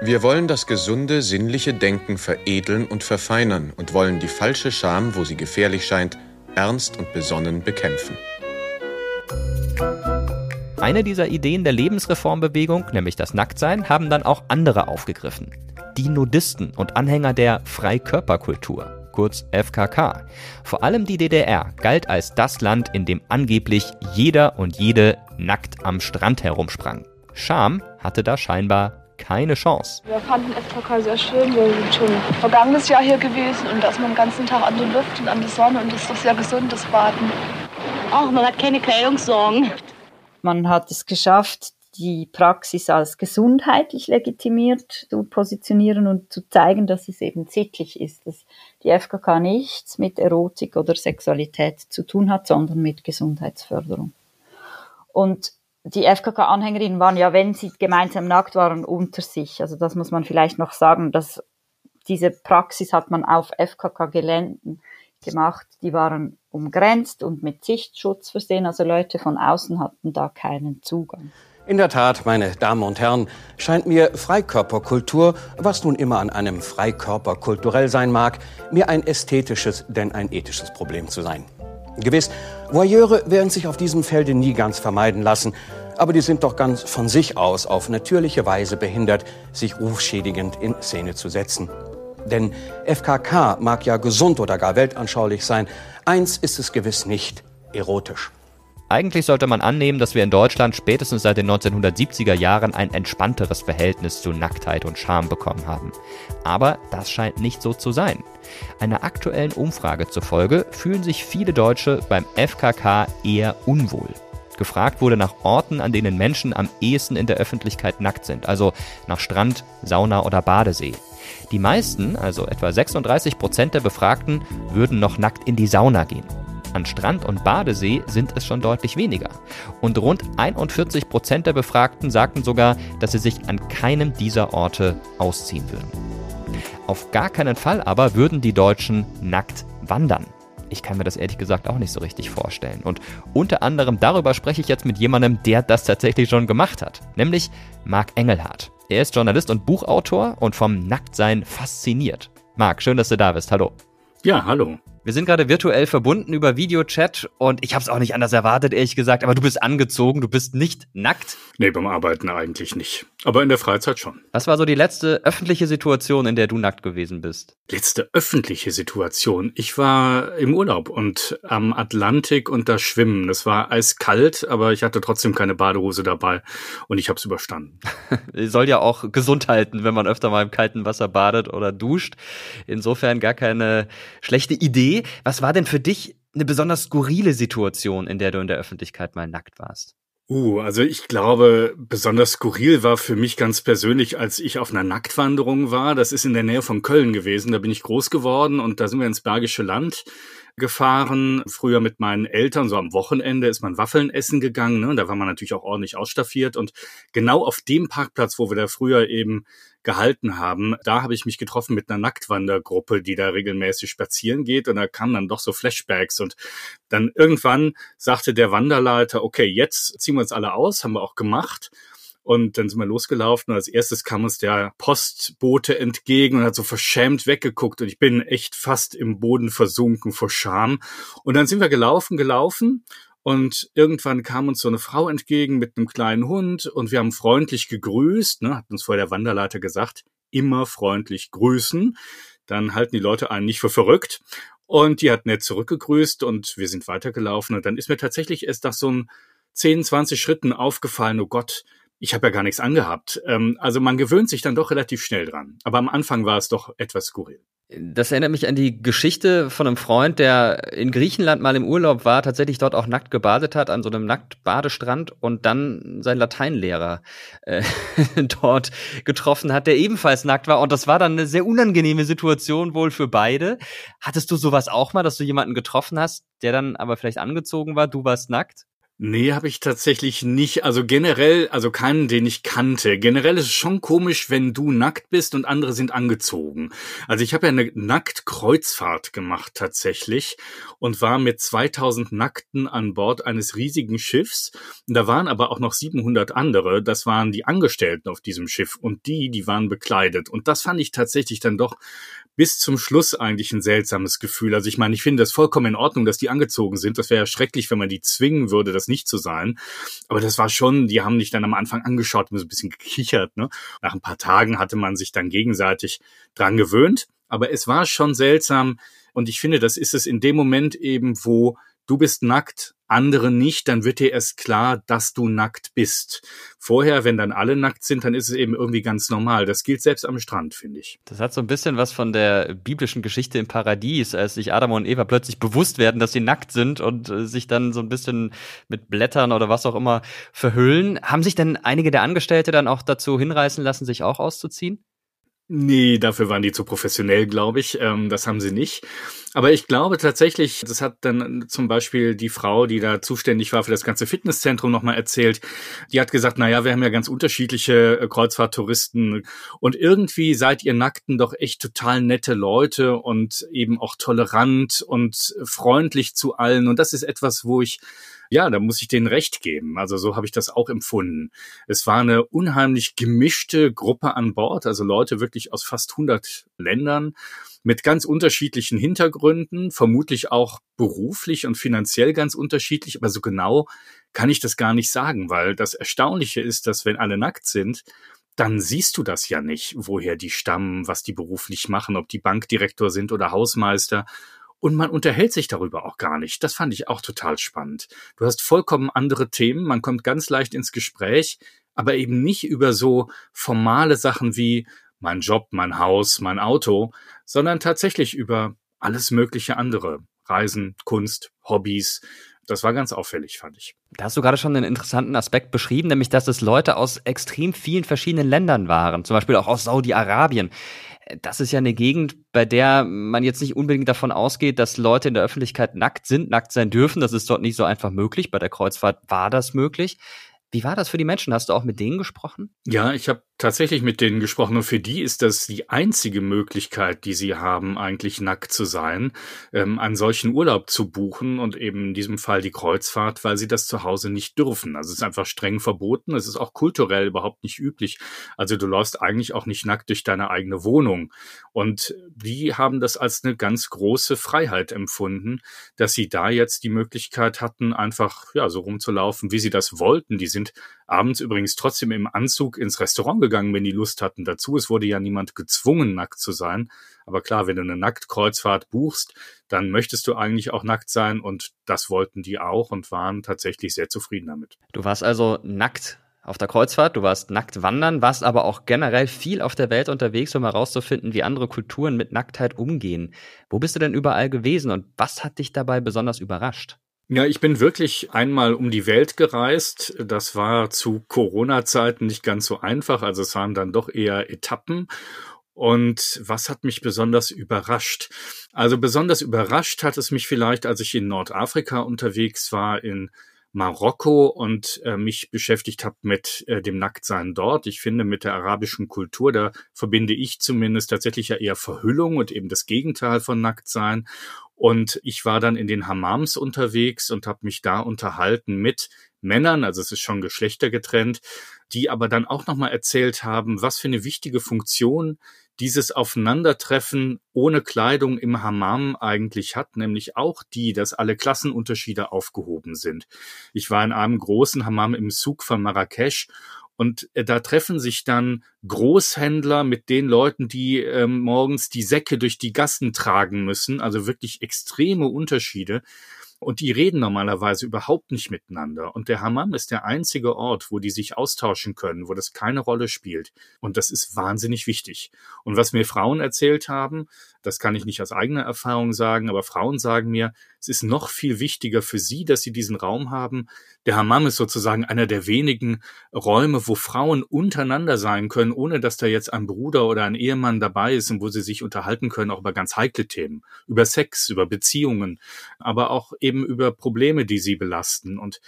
Wir wollen das gesunde, sinnliche Denken veredeln und verfeinern und wollen die falsche Scham, wo sie gefährlich scheint, ernst und besonnen bekämpfen. Eine dieser Ideen der Lebensreformbewegung, nämlich das Nacktsein, haben dann auch andere aufgegriffen die Nudisten und Anhänger der Freikörperkultur, kurz FKK. Vor allem die DDR galt als das Land, in dem angeblich jeder und jede nackt am Strand herumsprang. Scham hatte da scheinbar keine Chance. Wir fanden FKK sehr schön. Wir sind schon vergangenes Jahr hier gewesen und da ist man den ganzen Tag an der Luft und an der Sonne und das ist doch sehr gesund, das Baden. Ach, man hat keine Kleidungssorgen. Man hat es geschafft, die Praxis als gesundheitlich legitimiert zu positionieren und zu zeigen, dass es eben sittlich ist, dass die FKK nichts mit Erotik oder Sexualität zu tun hat, sondern mit Gesundheitsförderung. Und die FKK-Anhängerinnen waren ja, wenn sie gemeinsam nackt waren, unter sich. Also das muss man vielleicht noch sagen, dass diese Praxis hat man auf FKK-Geländen gemacht. Die waren umgrenzt und mit Sichtschutz versehen. Also Leute von außen hatten da keinen Zugang. In der Tat, meine Damen und Herren, scheint mir Freikörperkultur, was nun immer an einem Freikörper kulturell sein mag, mir ein ästhetisches, denn ein ethisches Problem zu sein. Gewiss, Voyeure werden sich auf diesem Felde nie ganz vermeiden lassen, aber die sind doch ganz von sich aus auf natürliche Weise behindert, sich rufschädigend in Szene zu setzen. Denn FKK mag ja gesund oder gar weltanschaulich sein, eins ist es gewiss nicht, erotisch. Eigentlich sollte man annehmen, dass wir in Deutschland spätestens seit den 1970er Jahren ein entspannteres Verhältnis zu Nacktheit und Scham bekommen haben. Aber das scheint nicht so zu sein. Einer aktuellen Umfrage zufolge fühlen sich viele Deutsche beim FKK eher unwohl. Gefragt wurde nach Orten, an denen Menschen am ehesten in der Öffentlichkeit nackt sind, also nach Strand, Sauna oder Badesee. Die meisten, also etwa 36 Prozent der Befragten, würden noch nackt in die Sauna gehen. An Strand und Badesee sind es schon deutlich weniger. Und rund 41 Prozent der Befragten sagten sogar, dass sie sich an keinem dieser Orte ausziehen würden. Auf gar keinen Fall aber würden die Deutschen nackt wandern. Ich kann mir das ehrlich gesagt auch nicht so richtig vorstellen. Und unter anderem darüber spreche ich jetzt mit jemandem, der das tatsächlich schon gemacht hat, nämlich Marc Engelhardt. Er ist Journalist und Buchautor und vom Nacktsein fasziniert. Marc, schön, dass du da bist. Hallo. Ja, hallo. Wir sind gerade virtuell verbunden über Videochat und ich habe es auch nicht anders erwartet, ehrlich gesagt. Aber du bist angezogen, du bist nicht nackt. Nee, beim Arbeiten eigentlich nicht. Aber in der Freizeit schon. Was war so die letzte öffentliche Situation, in der du nackt gewesen bist? Letzte öffentliche Situation. Ich war im Urlaub und am Atlantik und da schwimmen. Das war eiskalt, aber ich hatte trotzdem keine Badehose dabei und ich habe es überstanden. [LAUGHS] Soll ja auch gesund halten, wenn man öfter mal im kalten Wasser badet oder duscht. Insofern gar keine schlechte Idee was war denn für dich eine besonders skurrile Situation, in der du in der Öffentlichkeit mal nackt warst? Uh, also ich glaube, besonders skurril war für mich ganz persönlich, als ich auf einer Nacktwanderung war. Das ist in der Nähe von Köln gewesen. Da bin ich groß geworden und da sind wir ins Bergische Land gefahren. Früher mit meinen Eltern, so am Wochenende ist man Waffeln essen gegangen. Ne? Da war man natürlich auch ordentlich ausstaffiert. Und genau auf dem Parkplatz, wo wir da früher eben gehalten haben, da habe ich mich getroffen mit einer Nacktwandergruppe, die da regelmäßig spazieren geht. Und da kamen dann doch so Flashbacks. Und dann irgendwann sagte der Wanderleiter, okay, jetzt ziehen wir uns alle aus, haben wir auch gemacht. Und dann sind wir losgelaufen und als erstes kam uns der Postbote entgegen und hat so verschämt weggeguckt und ich bin echt fast im Boden versunken vor Scham. Und dann sind wir gelaufen, gelaufen und irgendwann kam uns so eine Frau entgegen mit einem kleinen Hund und wir haben freundlich gegrüßt, ne, hat uns vorher der Wanderleiter gesagt, immer freundlich grüßen. Dann halten die Leute einen nicht für verrückt. Und die hat nett zurückgegrüßt und wir sind weitergelaufen. Und dann ist mir tatsächlich erst nach so ein 10, 20 Schritten aufgefallen, oh Gott, ich habe ja gar nichts angehabt. Ähm, also man gewöhnt sich dann doch relativ schnell dran. Aber am Anfang war es doch etwas skurril. Das erinnert mich an die Geschichte von einem Freund, der in Griechenland mal im Urlaub war, tatsächlich dort auch nackt gebadet hat, an so einem Nacktbadestrand und dann seinen Lateinlehrer äh, [LAUGHS] dort getroffen hat, der ebenfalls nackt war. Und das war dann eine sehr unangenehme Situation wohl für beide. Hattest du sowas auch mal, dass du jemanden getroffen hast, der dann aber vielleicht angezogen war, du warst nackt? Nee, habe ich tatsächlich nicht. Also generell, also keinen, den ich kannte. Generell ist es schon komisch, wenn du nackt bist und andere sind angezogen. Also ich habe ja eine Nacktkreuzfahrt gemacht tatsächlich und war mit 2000 Nackten an Bord eines riesigen Schiffs. Da waren aber auch noch 700 andere. Das waren die Angestellten auf diesem Schiff und die, die waren bekleidet. Und das fand ich tatsächlich dann doch bis zum Schluss eigentlich ein seltsames Gefühl. Also ich meine, ich finde das vollkommen in Ordnung, dass die angezogen sind. Das wäre ja schrecklich, wenn man die zwingen würde, das nicht zu sein. Aber das war schon, die haben mich dann am Anfang angeschaut und so ein bisschen gekichert. Ne? Nach ein paar Tagen hatte man sich dann gegenseitig dran gewöhnt. Aber es war schon seltsam. Und ich finde, das ist es in dem Moment eben, wo du bist nackt, andere nicht, dann wird dir erst klar, dass du nackt bist. Vorher, wenn dann alle nackt sind, dann ist es eben irgendwie ganz normal. Das gilt selbst am Strand, finde ich. Das hat so ein bisschen was von der biblischen Geschichte im Paradies, als sich Adam und Eva plötzlich bewusst werden, dass sie nackt sind und äh, sich dann so ein bisschen mit Blättern oder was auch immer verhüllen. Haben sich denn einige der Angestellte dann auch dazu hinreißen lassen, sich auch auszuziehen? Nee, dafür waren die zu professionell, glaube ich. Ähm, das haben sie nicht. Aber ich glaube tatsächlich, das hat dann zum Beispiel die Frau, die da zuständig war für das ganze Fitnesszentrum, nochmal erzählt. Die hat gesagt, na ja, wir haben ja ganz unterschiedliche äh, Kreuzfahrttouristen und irgendwie seid ihr Nackten doch echt total nette Leute und eben auch tolerant und freundlich zu allen. Und das ist etwas, wo ich ja, da muss ich denen recht geben. Also so habe ich das auch empfunden. Es war eine unheimlich gemischte Gruppe an Bord, also Leute wirklich aus fast 100 Ländern mit ganz unterschiedlichen Hintergründen, vermutlich auch beruflich und finanziell ganz unterschiedlich, aber so genau kann ich das gar nicht sagen, weil das Erstaunliche ist, dass wenn alle nackt sind, dann siehst du das ja nicht, woher die stammen, was die beruflich machen, ob die Bankdirektor sind oder Hausmeister und man unterhält sich darüber auch gar nicht. Das fand ich auch total spannend. Du hast vollkommen andere Themen, man kommt ganz leicht ins Gespräch, aber eben nicht über so formale Sachen wie mein Job, mein Haus, mein Auto, sondern tatsächlich über alles mögliche andere. Reisen, Kunst, Hobbys. Das war ganz auffällig, fand ich. Da hast du gerade schon einen interessanten Aspekt beschrieben, nämlich dass es Leute aus extrem vielen verschiedenen Ländern waren, zum Beispiel auch aus Saudi-Arabien das ist ja eine Gegend, bei der man jetzt nicht unbedingt davon ausgeht, dass Leute in der Öffentlichkeit nackt sind, nackt sein dürfen. Das ist dort nicht so einfach möglich. Bei der Kreuzfahrt war das möglich. Wie war das für die Menschen? Hast du auch mit denen gesprochen? Ja, ich habe tatsächlich mit denen gesprochen und für die ist das die einzige Möglichkeit, die sie haben, eigentlich nackt zu sein, ähm, einen solchen Urlaub zu buchen und eben in diesem Fall die Kreuzfahrt, weil sie das zu Hause nicht dürfen. Also es ist einfach streng verboten. Es ist auch kulturell überhaupt nicht üblich. Also du läufst eigentlich auch nicht nackt durch deine eigene Wohnung. Und die haben das als eine ganz große Freiheit empfunden, dass sie da jetzt die Möglichkeit hatten, einfach ja so rumzulaufen, wie sie das wollten. Die sind abends übrigens trotzdem im Anzug ins Restaurant gegangen, wenn die Lust hatten dazu. Es wurde ja niemand gezwungen, nackt zu sein. Aber klar, wenn du eine Nacktkreuzfahrt buchst, dann möchtest du eigentlich auch nackt sein und das wollten die auch und waren tatsächlich sehr zufrieden damit. Du warst also nackt auf der Kreuzfahrt, du warst nackt wandern, warst aber auch generell viel auf der Welt unterwegs, um herauszufinden, wie andere Kulturen mit Nacktheit umgehen. Wo bist du denn überall gewesen und was hat dich dabei besonders überrascht? Ja, ich bin wirklich einmal um die Welt gereist. Das war zu Corona-Zeiten nicht ganz so einfach. Also es waren dann doch eher Etappen. Und was hat mich besonders überrascht? Also besonders überrascht hat es mich vielleicht, als ich in Nordafrika unterwegs war, in Marokko und äh, mich beschäftigt habe mit äh, dem Nacktsein dort. Ich finde, mit der arabischen Kultur, da verbinde ich zumindest tatsächlich ja eher Verhüllung und eben das Gegenteil von Nacktsein. Und ich war dann in den Hammams unterwegs und habe mich da unterhalten mit Männern, also es ist schon geschlechtergetrennt, die aber dann auch nochmal erzählt haben, was für eine wichtige Funktion dieses Aufeinandertreffen ohne Kleidung im Hammam eigentlich hat, nämlich auch die, dass alle Klassenunterschiede aufgehoben sind. Ich war in einem großen Hammam im Zug von Marrakesch und äh, da treffen sich dann Großhändler mit den Leuten, die ähm, morgens die Säcke durch die Gassen tragen müssen. Also wirklich extreme Unterschiede. Und die reden normalerweise überhaupt nicht miteinander. Und der Hammam ist der einzige Ort, wo die sich austauschen können, wo das keine Rolle spielt. Und das ist wahnsinnig wichtig. Und was mir Frauen erzählt haben, das kann ich nicht aus eigener Erfahrung sagen, aber Frauen sagen mir, es ist noch viel wichtiger für sie, dass sie diesen Raum haben. Der Hammam ist sozusagen einer der wenigen Räume, wo Frauen untereinander sein können, ohne dass da jetzt ein Bruder oder ein Ehemann dabei ist und wo sie sich unterhalten können, auch über ganz heikle Themen, über Sex, über Beziehungen, aber auch eben über Probleme, die sie belasten. Und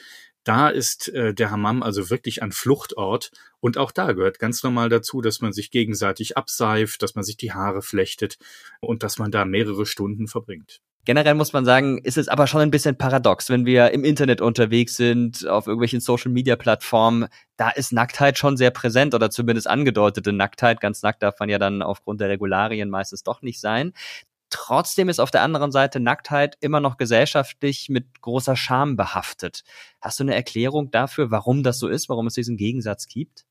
da ist äh, der Hammam also wirklich ein Fluchtort. Und auch da gehört ganz normal dazu, dass man sich gegenseitig abseift, dass man sich die Haare flechtet und dass man da mehrere Stunden verbringt. Generell muss man sagen, ist es aber schon ein bisschen paradox, wenn wir im Internet unterwegs sind, auf irgendwelchen Social-Media-Plattformen, da ist Nacktheit schon sehr präsent oder zumindest angedeutete Nacktheit. Ganz nackt darf man ja dann aufgrund der Regularien meistens doch nicht sein. Trotzdem ist auf der anderen Seite Nacktheit immer noch gesellschaftlich mit großer Scham behaftet. Hast du eine Erklärung dafür, warum das so ist, warum es diesen Gegensatz gibt?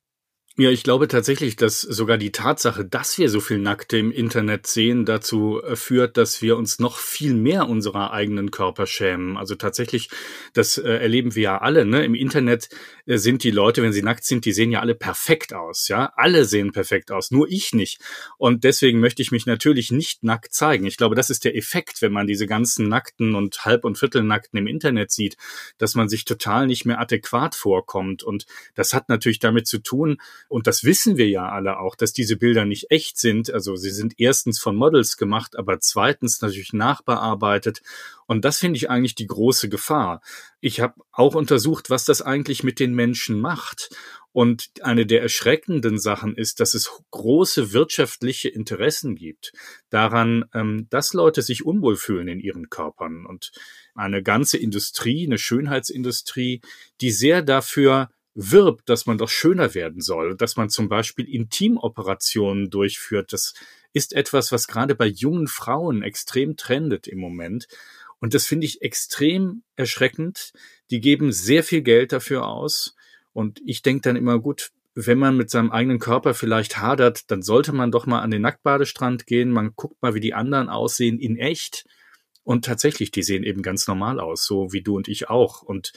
Ja, ich glaube tatsächlich, dass sogar die Tatsache, dass wir so viel Nackte im Internet sehen, dazu äh, führt, dass wir uns noch viel mehr unserer eigenen Körper schämen. Also tatsächlich, das äh, erleben wir ja alle. Ne? Im Internet äh, sind die Leute, wenn sie nackt sind, die sehen ja alle perfekt aus. Ja, alle sehen perfekt aus, nur ich nicht. Und deswegen möchte ich mich natürlich nicht nackt zeigen. Ich glaube, das ist der Effekt, wenn man diese ganzen Nackten und Halb- und Viertelnackten im Internet sieht, dass man sich total nicht mehr adäquat vorkommt. Und das hat natürlich damit zu tun, und das wissen wir ja alle auch, dass diese Bilder nicht echt sind. Also sie sind erstens von Models gemacht, aber zweitens natürlich nachbearbeitet. Und das finde ich eigentlich die große Gefahr. Ich habe auch untersucht, was das eigentlich mit den Menschen macht. Und eine der erschreckenden Sachen ist, dass es große wirtschaftliche Interessen gibt daran, ähm, dass Leute sich unwohl fühlen in ihren Körpern. Und eine ganze Industrie, eine Schönheitsindustrie, die sehr dafür wirbt, dass man doch schöner werden soll, dass man zum Beispiel Intimoperationen durchführt. Das ist etwas, was gerade bei jungen Frauen extrem trendet im Moment. Und das finde ich extrem erschreckend. Die geben sehr viel Geld dafür aus. Und ich denke dann immer, gut, wenn man mit seinem eigenen Körper vielleicht hadert, dann sollte man doch mal an den Nacktbadestrand gehen. Man guckt mal, wie die anderen aussehen in echt. Und tatsächlich, die sehen eben ganz normal aus, so wie du und ich auch. Und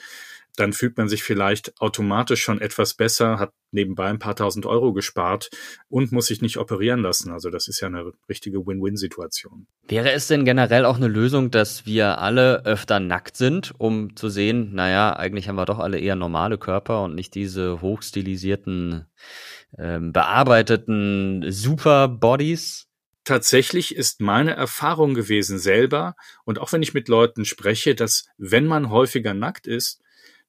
dann fühlt man sich vielleicht automatisch schon etwas besser, hat nebenbei ein paar tausend Euro gespart und muss sich nicht operieren lassen. Also das ist ja eine richtige Win-Win-Situation. Wäre es denn generell auch eine Lösung, dass wir alle öfter nackt sind, um zu sehen, naja, eigentlich haben wir doch alle eher normale Körper und nicht diese hochstilisierten, ähm, bearbeiteten Super-Bodies? tatsächlich ist meine Erfahrung gewesen selber und auch wenn ich mit Leuten spreche, dass wenn man häufiger nackt ist,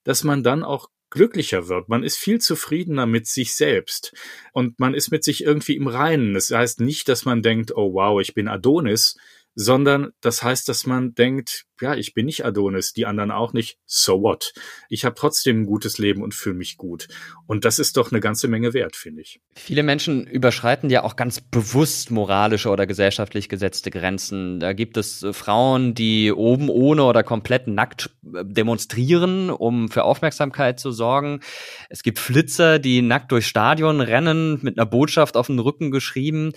dass man dann auch glücklicher wird. Man ist viel zufriedener mit sich selbst und man ist mit sich irgendwie im Reinen. Das heißt nicht, dass man denkt, oh wow, ich bin Adonis, sondern das heißt, dass man denkt, ja, ich bin nicht Adonis, die anderen auch nicht, so what? Ich habe trotzdem ein gutes Leben und fühle mich gut. Und das ist doch eine ganze Menge wert, finde ich. Viele Menschen überschreiten ja auch ganz bewusst moralische oder gesellschaftlich gesetzte Grenzen. Da gibt es äh, Frauen, die oben ohne oder komplett nackt äh, demonstrieren, um für Aufmerksamkeit zu sorgen. Es gibt Flitzer, die nackt durch Stadion rennen, mit einer Botschaft auf den Rücken geschrieben.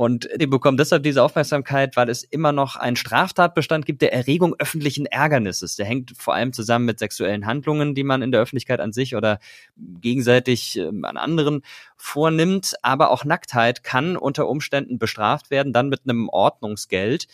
Und die bekommen deshalb diese Aufmerksamkeit, weil es immer noch einen Straftatbestand gibt der Erregung öffentlichen Ärgernisses. Der hängt vor allem zusammen mit sexuellen Handlungen, die man in der Öffentlichkeit an sich oder gegenseitig äh, an anderen vornimmt. Aber auch Nacktheit kann unter Umständen bestraft werden, dann mit einem Ordnungsgeld.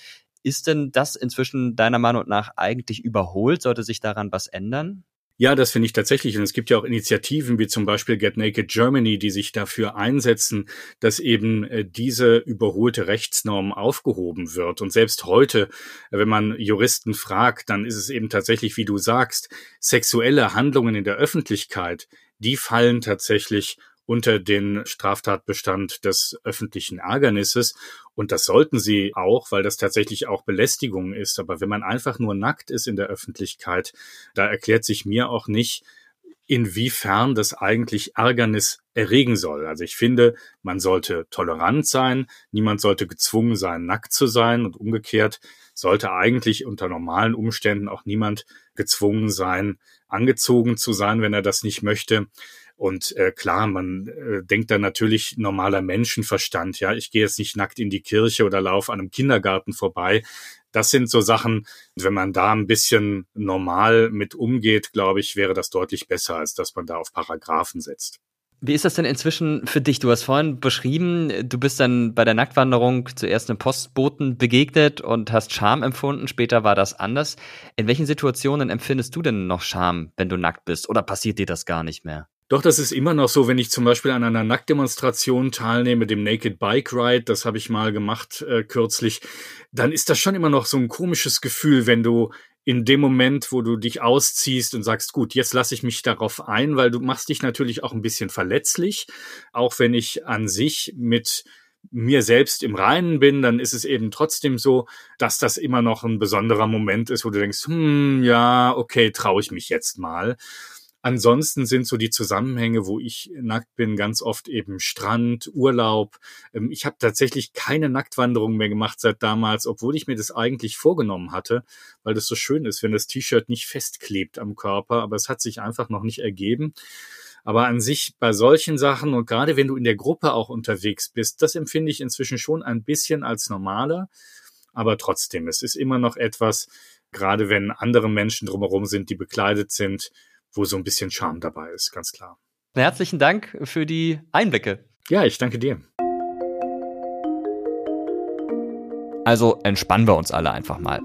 Ist denn das inzwischen deiner Meinung nach eigentlich überholt? Sollte sich daran was ändern? Ja, das finde ich tatsächlich. Und es gibt ja auch Initiativen wie zum Beispiel Get Naked Germany, die sich dafür einsetzen, dass eben äh, diese überholte Rechtsnorm aufgehoben wird. Und selbst heute, wenn man Juristen fragt, dann ist es eben tatsächlich, wie du sagst, sexuelle Handlungen in der Öffentlichkeit, die fallen tatsächlich unter den Straftatbestand des öffentlichen Ärgernisses. Und das sollten sie auch, weil das tatsächlich auch Belästigung ist. Aber wenn man einfach nur nackt ist in der Öffentlichkeit, da erklärt sich mir auch nicht, inwiefern das eigentlich Ärgernis erregen soll. Also ich finde, man sollte tolerant sein, niemand sollte gezwungen sein, nackt zu sein und umgekehrt sollte eigentlich unter normalen Umständen auch niemand gezwungen sein, angezogen zu sein, wenn er das nicht möchte. Und äh, klar, man äh, denkt da natürlich normaler Menschenverstand. Ja, ich gehe jetzt nicht nackt in die Kirche oder laufe an einem Kindergarten vorbei. Das sind so Sachen, wenn man da ein bisschen normal mit umgeht, glaube ich, wäre das deutlich besser, als dass man da auf Paragraphen setzt. Wie ist das denn inzwischen für dich? Du hast vorhin beschrieben, du bist dann bei der Nacktwanderung zuerst einem Postboten begegnet und hast Scham empfunden. Später war das anders. In welchen Situationen empfindest du denn noch Scham, wenn du nackt bist? Oder passiert dir das gar nicht mehr? Doch, das ist immer noch so, wenn ich zum Beispiel an einer Nacktdemonstration teilnehme, dem Naked Bike Ride, das habe ich mal gemacht äh, kürzlich, dann ist das schon immer noch so ein komisches Gefühl, wenn du in dem Moment, wo du dich ausziehst und sagst, gut, jetzt lasse ich mich darauf ein, weil du machst dich natürlich auch ein bisschen verletzlich, auch wenn ich an sich mit mir selbst im Reinen bin, dann ist es eben trotzdem so, dass das immer noch ein besonderer Moment ist, wo du denkst, hm, ja, okay, traue ich mich jetzt mal. Ansonsten sind so die Zusammenhänge, wo ich nackt bin, ganz oft eben Strand, Urlaub. Ähm, ich habe tatsächlich keine Nacktwanderung mehr gemacht seit damals, obwohl ich mir das eigentlich vorgenommen hatte, weil das so schön ist, wenn das T-Shirt nicht festklebt am Körper, aber es hat sich einfach noch nicht ergeben. Aber an sich bei solchen Sachen und gerade wenn du in der Gruppe auch unterwegs bist, das empfinde ich inzwischen schon ein bisschen als normaler. Aber trotzdem, es ist immer noch etwas, gerade wenn andere Menschen drumherum sind, die bekleidet sind, wo so ein bisschen Charme dabei ist, ganz klar. Herzlichen Dank für die Einblicke. Ja, ich danke dir. Also entspannen wir uns alle einfach mal.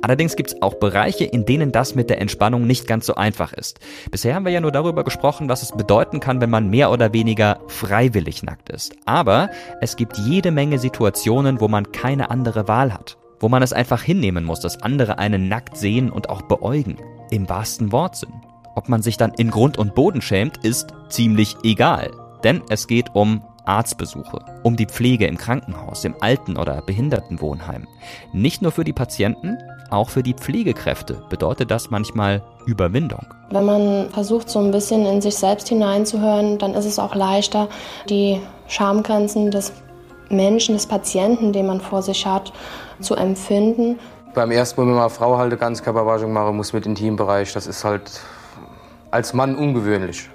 Allerdings gibt es auch Bereiche, in denen das mit der Entspannung nicht ganz so einfach ist. Bisher haben wir ja nur darüber gesprochen, was es bedeuten kann, wenn man mehr oder weniger freiwillig nackt ist. Aber es gibt jede Menge Situationen, wo man keine andere Wahl hat. Wo man es einfach hinnehmen muss, dass andere einen nackt sehen und auch beäugen. Im wahrsten Wortsinn. Ob man sich dann in Grund und Boden schämt, ist ziemlich egal. Denn es geht um Arztbesuche, um die Pflege im Krankenhaus, im Alten- oder Behindertenwohnheim. Nicht nur für die Patienten, auch für die Pflegekräfte bedeutet das manchmal Überwindung. Wenn man versucht, so ein bisschen in sich selbst hineinzuhören, dann ist es auch leichter, die Schamgrenzen des Menschen, des Patienten, den man vor sich hat, zu empfinden. Beim ersten Mal, wenn man eine Frau halt eine Ganzkörperwaschung machen muss mit Intimbereich, das ist halt als Mann ungewöhnlich.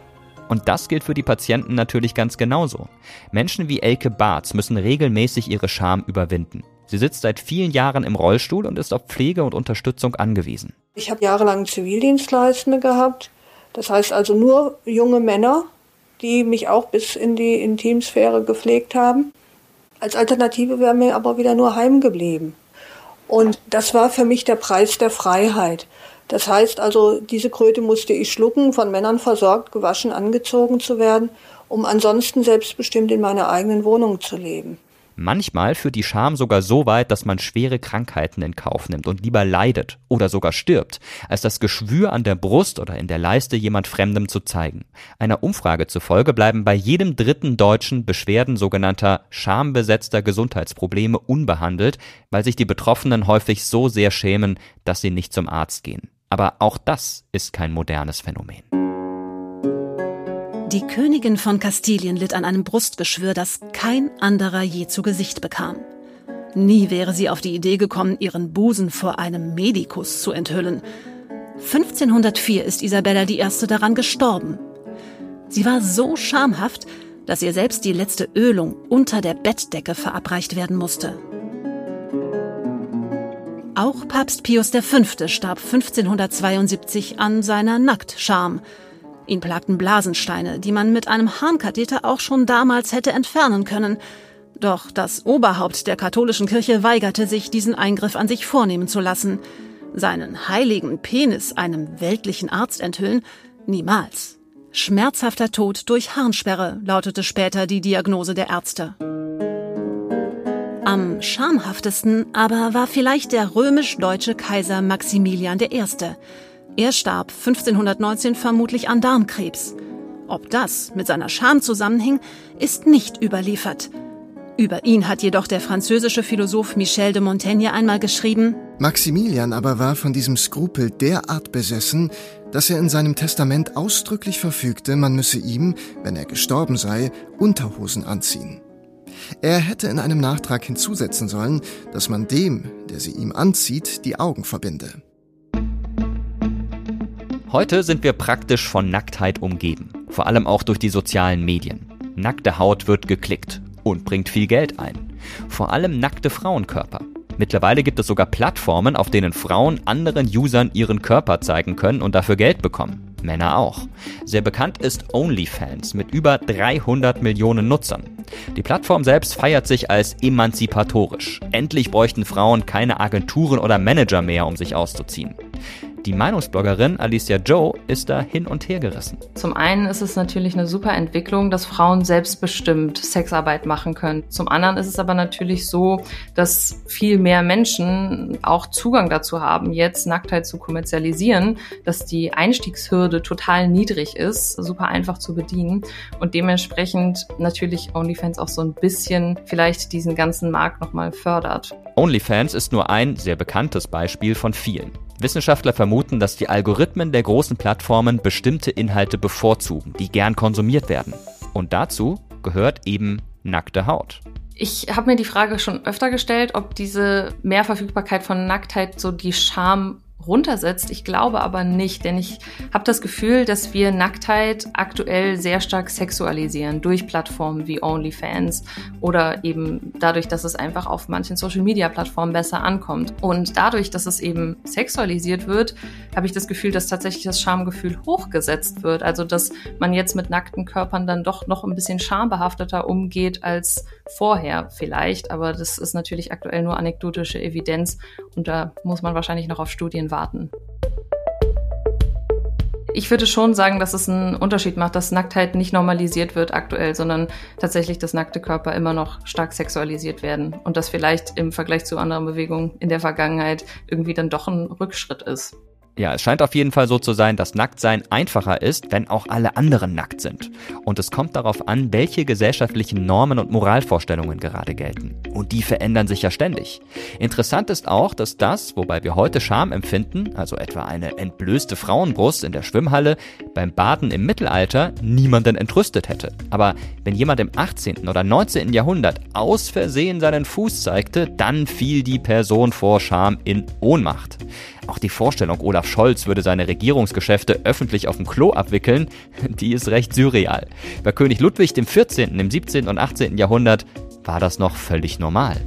Und das gilt für die Patienten natürlich ganz genauso. Menschen wie Elke Barth müssen regelmäßig ihre Scham überwinden. Sie sitzt seit vielen Jahren im Rollstuhl und ist auf Pflege und Unterstützung angewiesen. Ich habe jahrelang Zivildienstleistende gehabt. Das heißt also nur junge Männer, die mich auch bis in die Intimsphäre gepflegt haben. Als Alternative wäre mir aber wieder nur heim geblieben. Und das war für mich der Preis der Freiheit. Das heißt also, diese Kröte musste ich schlucken, von Männern versorgt, gewaschen, angezogen zu werden, um ansonsten selbstbestimmt in meiner eigenen Wohnung zu leben. Manchmal führt die Scham sogar so weit, dass man schwere Krankheiten in Kauf nimmt und lieber leidet oder sogar stirbt, als das Geschwür an der Brust oder in der Leiste jemand Fremdem zu zeigen. Einer Umfrage zufolge bleiben bei jedem dritten Deutschen Beschwerden sogenannter schambesetzter Gesundheitsprobleme unbehandelt, weil sich die Betroffenen häufig so sehr schämen, dass sie nicht zum Arzt gehen. Aber auch das ist kein modernes Phänomen. Die Königin von Kastilien litt an einem Brustgeschwür, das kein anderer je zu Gesicht bekam. Nie wäre sie auf die Idee gekommen, ihren Busen vor einem Medikus zu enthüllen. 1504 ist Isabella I. daran gestorben. Sie war so schamhaft, dass ihr selbst die letzte Ölung unter der Bettdecke verabreicht werden musste. Auch Papst Pius V. starb 1572 an seiner Nacktscham. Ihn plagten Blasensteine, die man mit einem Harnkatheter auch schon damals hätte entfernen können. Doch das Oberhaupt der katholischen Kirche weigerte sich, diesen Eingriff an sich vornehmen zu lassen. Seinen heiligen Penis einem weltlichen Arzt enthüllen? Niemals. Schmerzhafter Tod durch Harnsperre lautete später die Diagnose der Ärzte. Am schamhaftesten aber war vielleicht der römisch-deutsche Kaiser Maximilian I. Er starb 1519 vermutlich an Darmkrebs. Ob das mit seiner Scham zusammenhing, ist nicht überliefert. Über ihn hat jedoch der französische Philosoph Michel de Montaigne einmal geschrieben, Maximilian aber war von diesem Skrupel derart besessen, dass er in seinem Testament ausdrücklich verfügte, man müsse ihm, wenn er gestorben sei, Unterhosen anziehen. Er hätte in einem Nachtrag hinzusetzen sollen, dass man dem, der sie ihm anzieht, die Augen verbinde. Heute sind wir praktisch von Nacktheit umgeben, vor allem auch durch die sozialen Medien. Nackte Haut wird geklickt und bringt viel Geld ein. Vor allem nackte Frauenkörper. Mittlerweile gibt es sogar Plattformen, auf denen Frauen anderen Usern ihren Körper zeigen können und dafür Geld bekommen. Männer auch. Sehr bekannt ist OnlyFans mit über 300 Millionen Nutzern. Die Plattform selbst feiert sich als emanzipatorisch. Endlich bräuchten Frauen keine Agenturen oder Manager mehr, um sich auszuziehen. Die Meinungsbloggerin Alicia Joe ist da hin und her gerissen. Zum einen ist es natürlich eine super Entwicklung, dass Frauen selbstbestimmt Sexarbeit machen können. Zum anderen ist es aber natürlich so, dass viel mehr Menschen auch Zugang dazu haben, jetzt Nacktheit zu kommerzialisieren, dass die Einstiegshürde total niedrig ist, super einfach zu bedienen und dementsprechend natürlich OnlyFans auch so ein bisschen vielleicht diesen ganzen Markt nochmal fördert. OnlyFans ist nur ein sehr bekanntes Beispiel von vielen. Wissenschaftler vermuten, dass die Algorithmen der großen Plattformen bestimmte Inhalte bevorzugen, die gern konsumiert werden. Und dazu gehört eben nackte Haut. Ich habe mir die Frage schon öfter gestellt, ob diese Mehrverfügbarkeit von Nacktheit so die Scham runtersetzt. Ich glaube aber nicht, denn ich habe das Gefühl, dass wir Nacktheit aktuell sehr stark sexualisieren durch Plattformen wie OnlyFans oder eben dadurch, dass es einfach auf manchen Social-Media-Plattformen besser ankommt. Und dadurch, dass es eben sexualisiert wird, habe ich das Gefühl, dass tatsächlich das Schamgefühl hochgesetzt wird. Also dass man jetzt mit nackten Körpern dann doch noch ein bisschen schambehafteter umgeht als vorher vielleicht. Aber das ist natürlich aktuell nur anekdotische Evidenz und da muss man wahrscheinlich noch auf Studien warten. Ich würde schon sagen, dass es einen Unterschied macht, dass Nacktheit nicht normalisiert wird aktuell, sondern tatsächlich, dass nackte Körper immer noch stark sexualisiert werden und das vielleicht im Vergleich zu anderen Bewegungen in der Vergangenheit irgendwie dann doch ein Rückschritt ist. Ja, es scheint auf jeden Fall so zu sein, dass Nacktsein einfacher ist, wenn auch alle anderen nackt sind. Und es kommt darauf an, welche gesellschaftlichen Normen und Moralvorstellungen gerade gelten. Und die verändern sich ja ständig. Interessant ist auch, dass das, wobei wir heute Scham empfinden, also etwa eine entblößte Frauenbrust in der Schwimmhalle, beim Baden im Mittelalter niemanden entrüstet hätte. Aber wenn jemand im 18. oder 19. Jahrhundert aus Versehen seinen Fuß zeigte, dann fiel die Person vor Scham in Ohnmacht. Auch die Vorstellung, Olaf Scholz würde seine Regierungsgeschäfte öffentlich auf dem Klo abwickeln, [LAUGHS] die ist recht surreal. Bei König Ludwig dem 14., im 17. und 18. Jahrhundert war das noch völlig normal.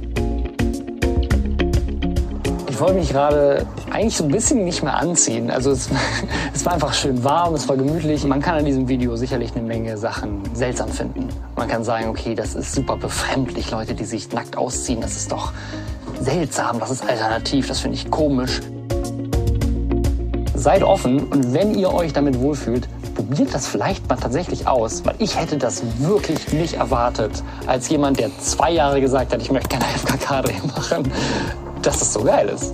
Ich wollte mich gerade eigentlich so ein bisschen nicht mehr anziehen. Also es, [LAUGHS] es, war einfach schön warm, es war gemütlich. Man kann an diesem Video sicherlich eine Menge Sachen seltsam finden. Man kann sagen, okay, das ist super befremdlich, Leute, die sich nackt ausziehen. Das ist doch seltsam, das ist alternativ, das finde ich komisch. Seid offen und wenn ihr euch damit wohlfühlt, probiert das vielleicht mal tatsächlich aus, weil ich hätte das wirklich nicht erwartet, als jemand, der zwei Jahre gesagt hat, ich möchte keine FKK-Dreh machen, dass es so geil ist.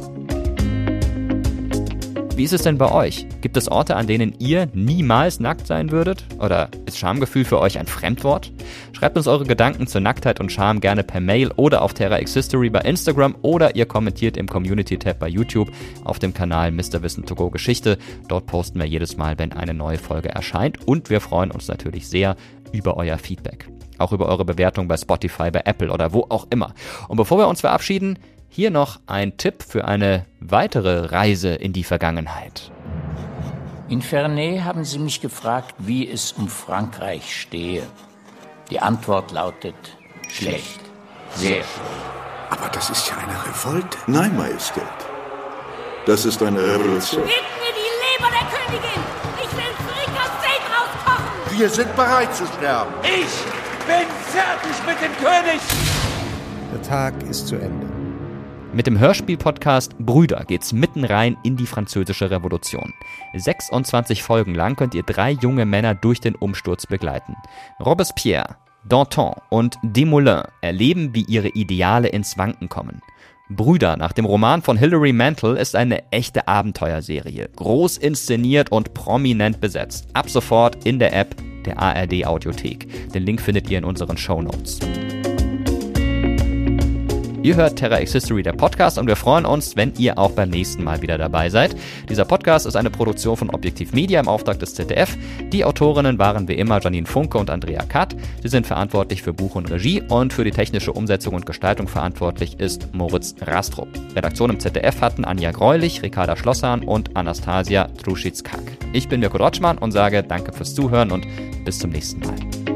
Wie ist es denn bei euch? Gibt es Orte, an denen ihr niemals nackt sein würdet? Oder ist Schamgefühl für euch ein Fremdwort? Schreibt uns eure Gedanken zur Nacktheit und Scham gerne per Mail oder auf Terra X History bei Instagram oder ihr kommentiert im Community-Tab bei YouTube auf dem Kanal Mr. Wissen to Go Geschichte. Dort posten wir jedes Mal, wenn eine neue Folge erscheint und wir freuen uns natürlich sehr über euer Feedback. Auch über eure Bewertung bei Spotify, bei Apple oder wo auch immer. Und bevor wir uns verabschieden, hier noch ein Tipp für eine weitere Reise in die Vergangenheit. In Ferney haben sie mich gefragt, wie es um Frankreich stehe. Die Antwort lautet schlecht, sehr schlecht. Aber das ist ja eine Revolte. Nein, Majestät. Das ist eine Revolution. Gib mir die Leber der Königin! Ich will Frikassee rauskochen! Wir sind bereit zu sterben. Ich bin fertig mit dem König! Der Tag ist zu Ende. Mit dem Hörspiel-Podcast Brüder geht's mitten rein in die französische Revolution. 26 Folgen lang könnt ihr drei junge Männer durch den Umsturz begleiten. Robespierre, Danton und Desmoulins erleben, wie ihre Ideale ins Wanken kommen. Brüder nach dem Roman von Hilary Mantel ist eine echte Abenteuerserie, groß inszeniert und prominent besetzt. Ab sofort in der App der ARD Audiothek. Den Link findet ihr in unseren Show Notes. Ihr hört Terra X History, der Podcast, und wir freuen uns, wenn ihr auch beim nächsten Mal wieder dabei seid. Dieser Podcast ist eine Produktion von Objektiv Media im Auftrag des ZDF. Die Autorinnen waren wie immer Janine Funke und Andrea Katt. Sie sind verantwortlich für Buch und Regie und für die technische Umsetzung und Gestaltung verantwortlich ist Moritz Rastrup. Redaktion im ZDF hatten Anja Greulich, Ricarda Schlossan und Anastasia Truschitz-Kack. Ich bin Mirko Rotschmann und sage danke fürs Zuhören und bis zum nächsten Mal.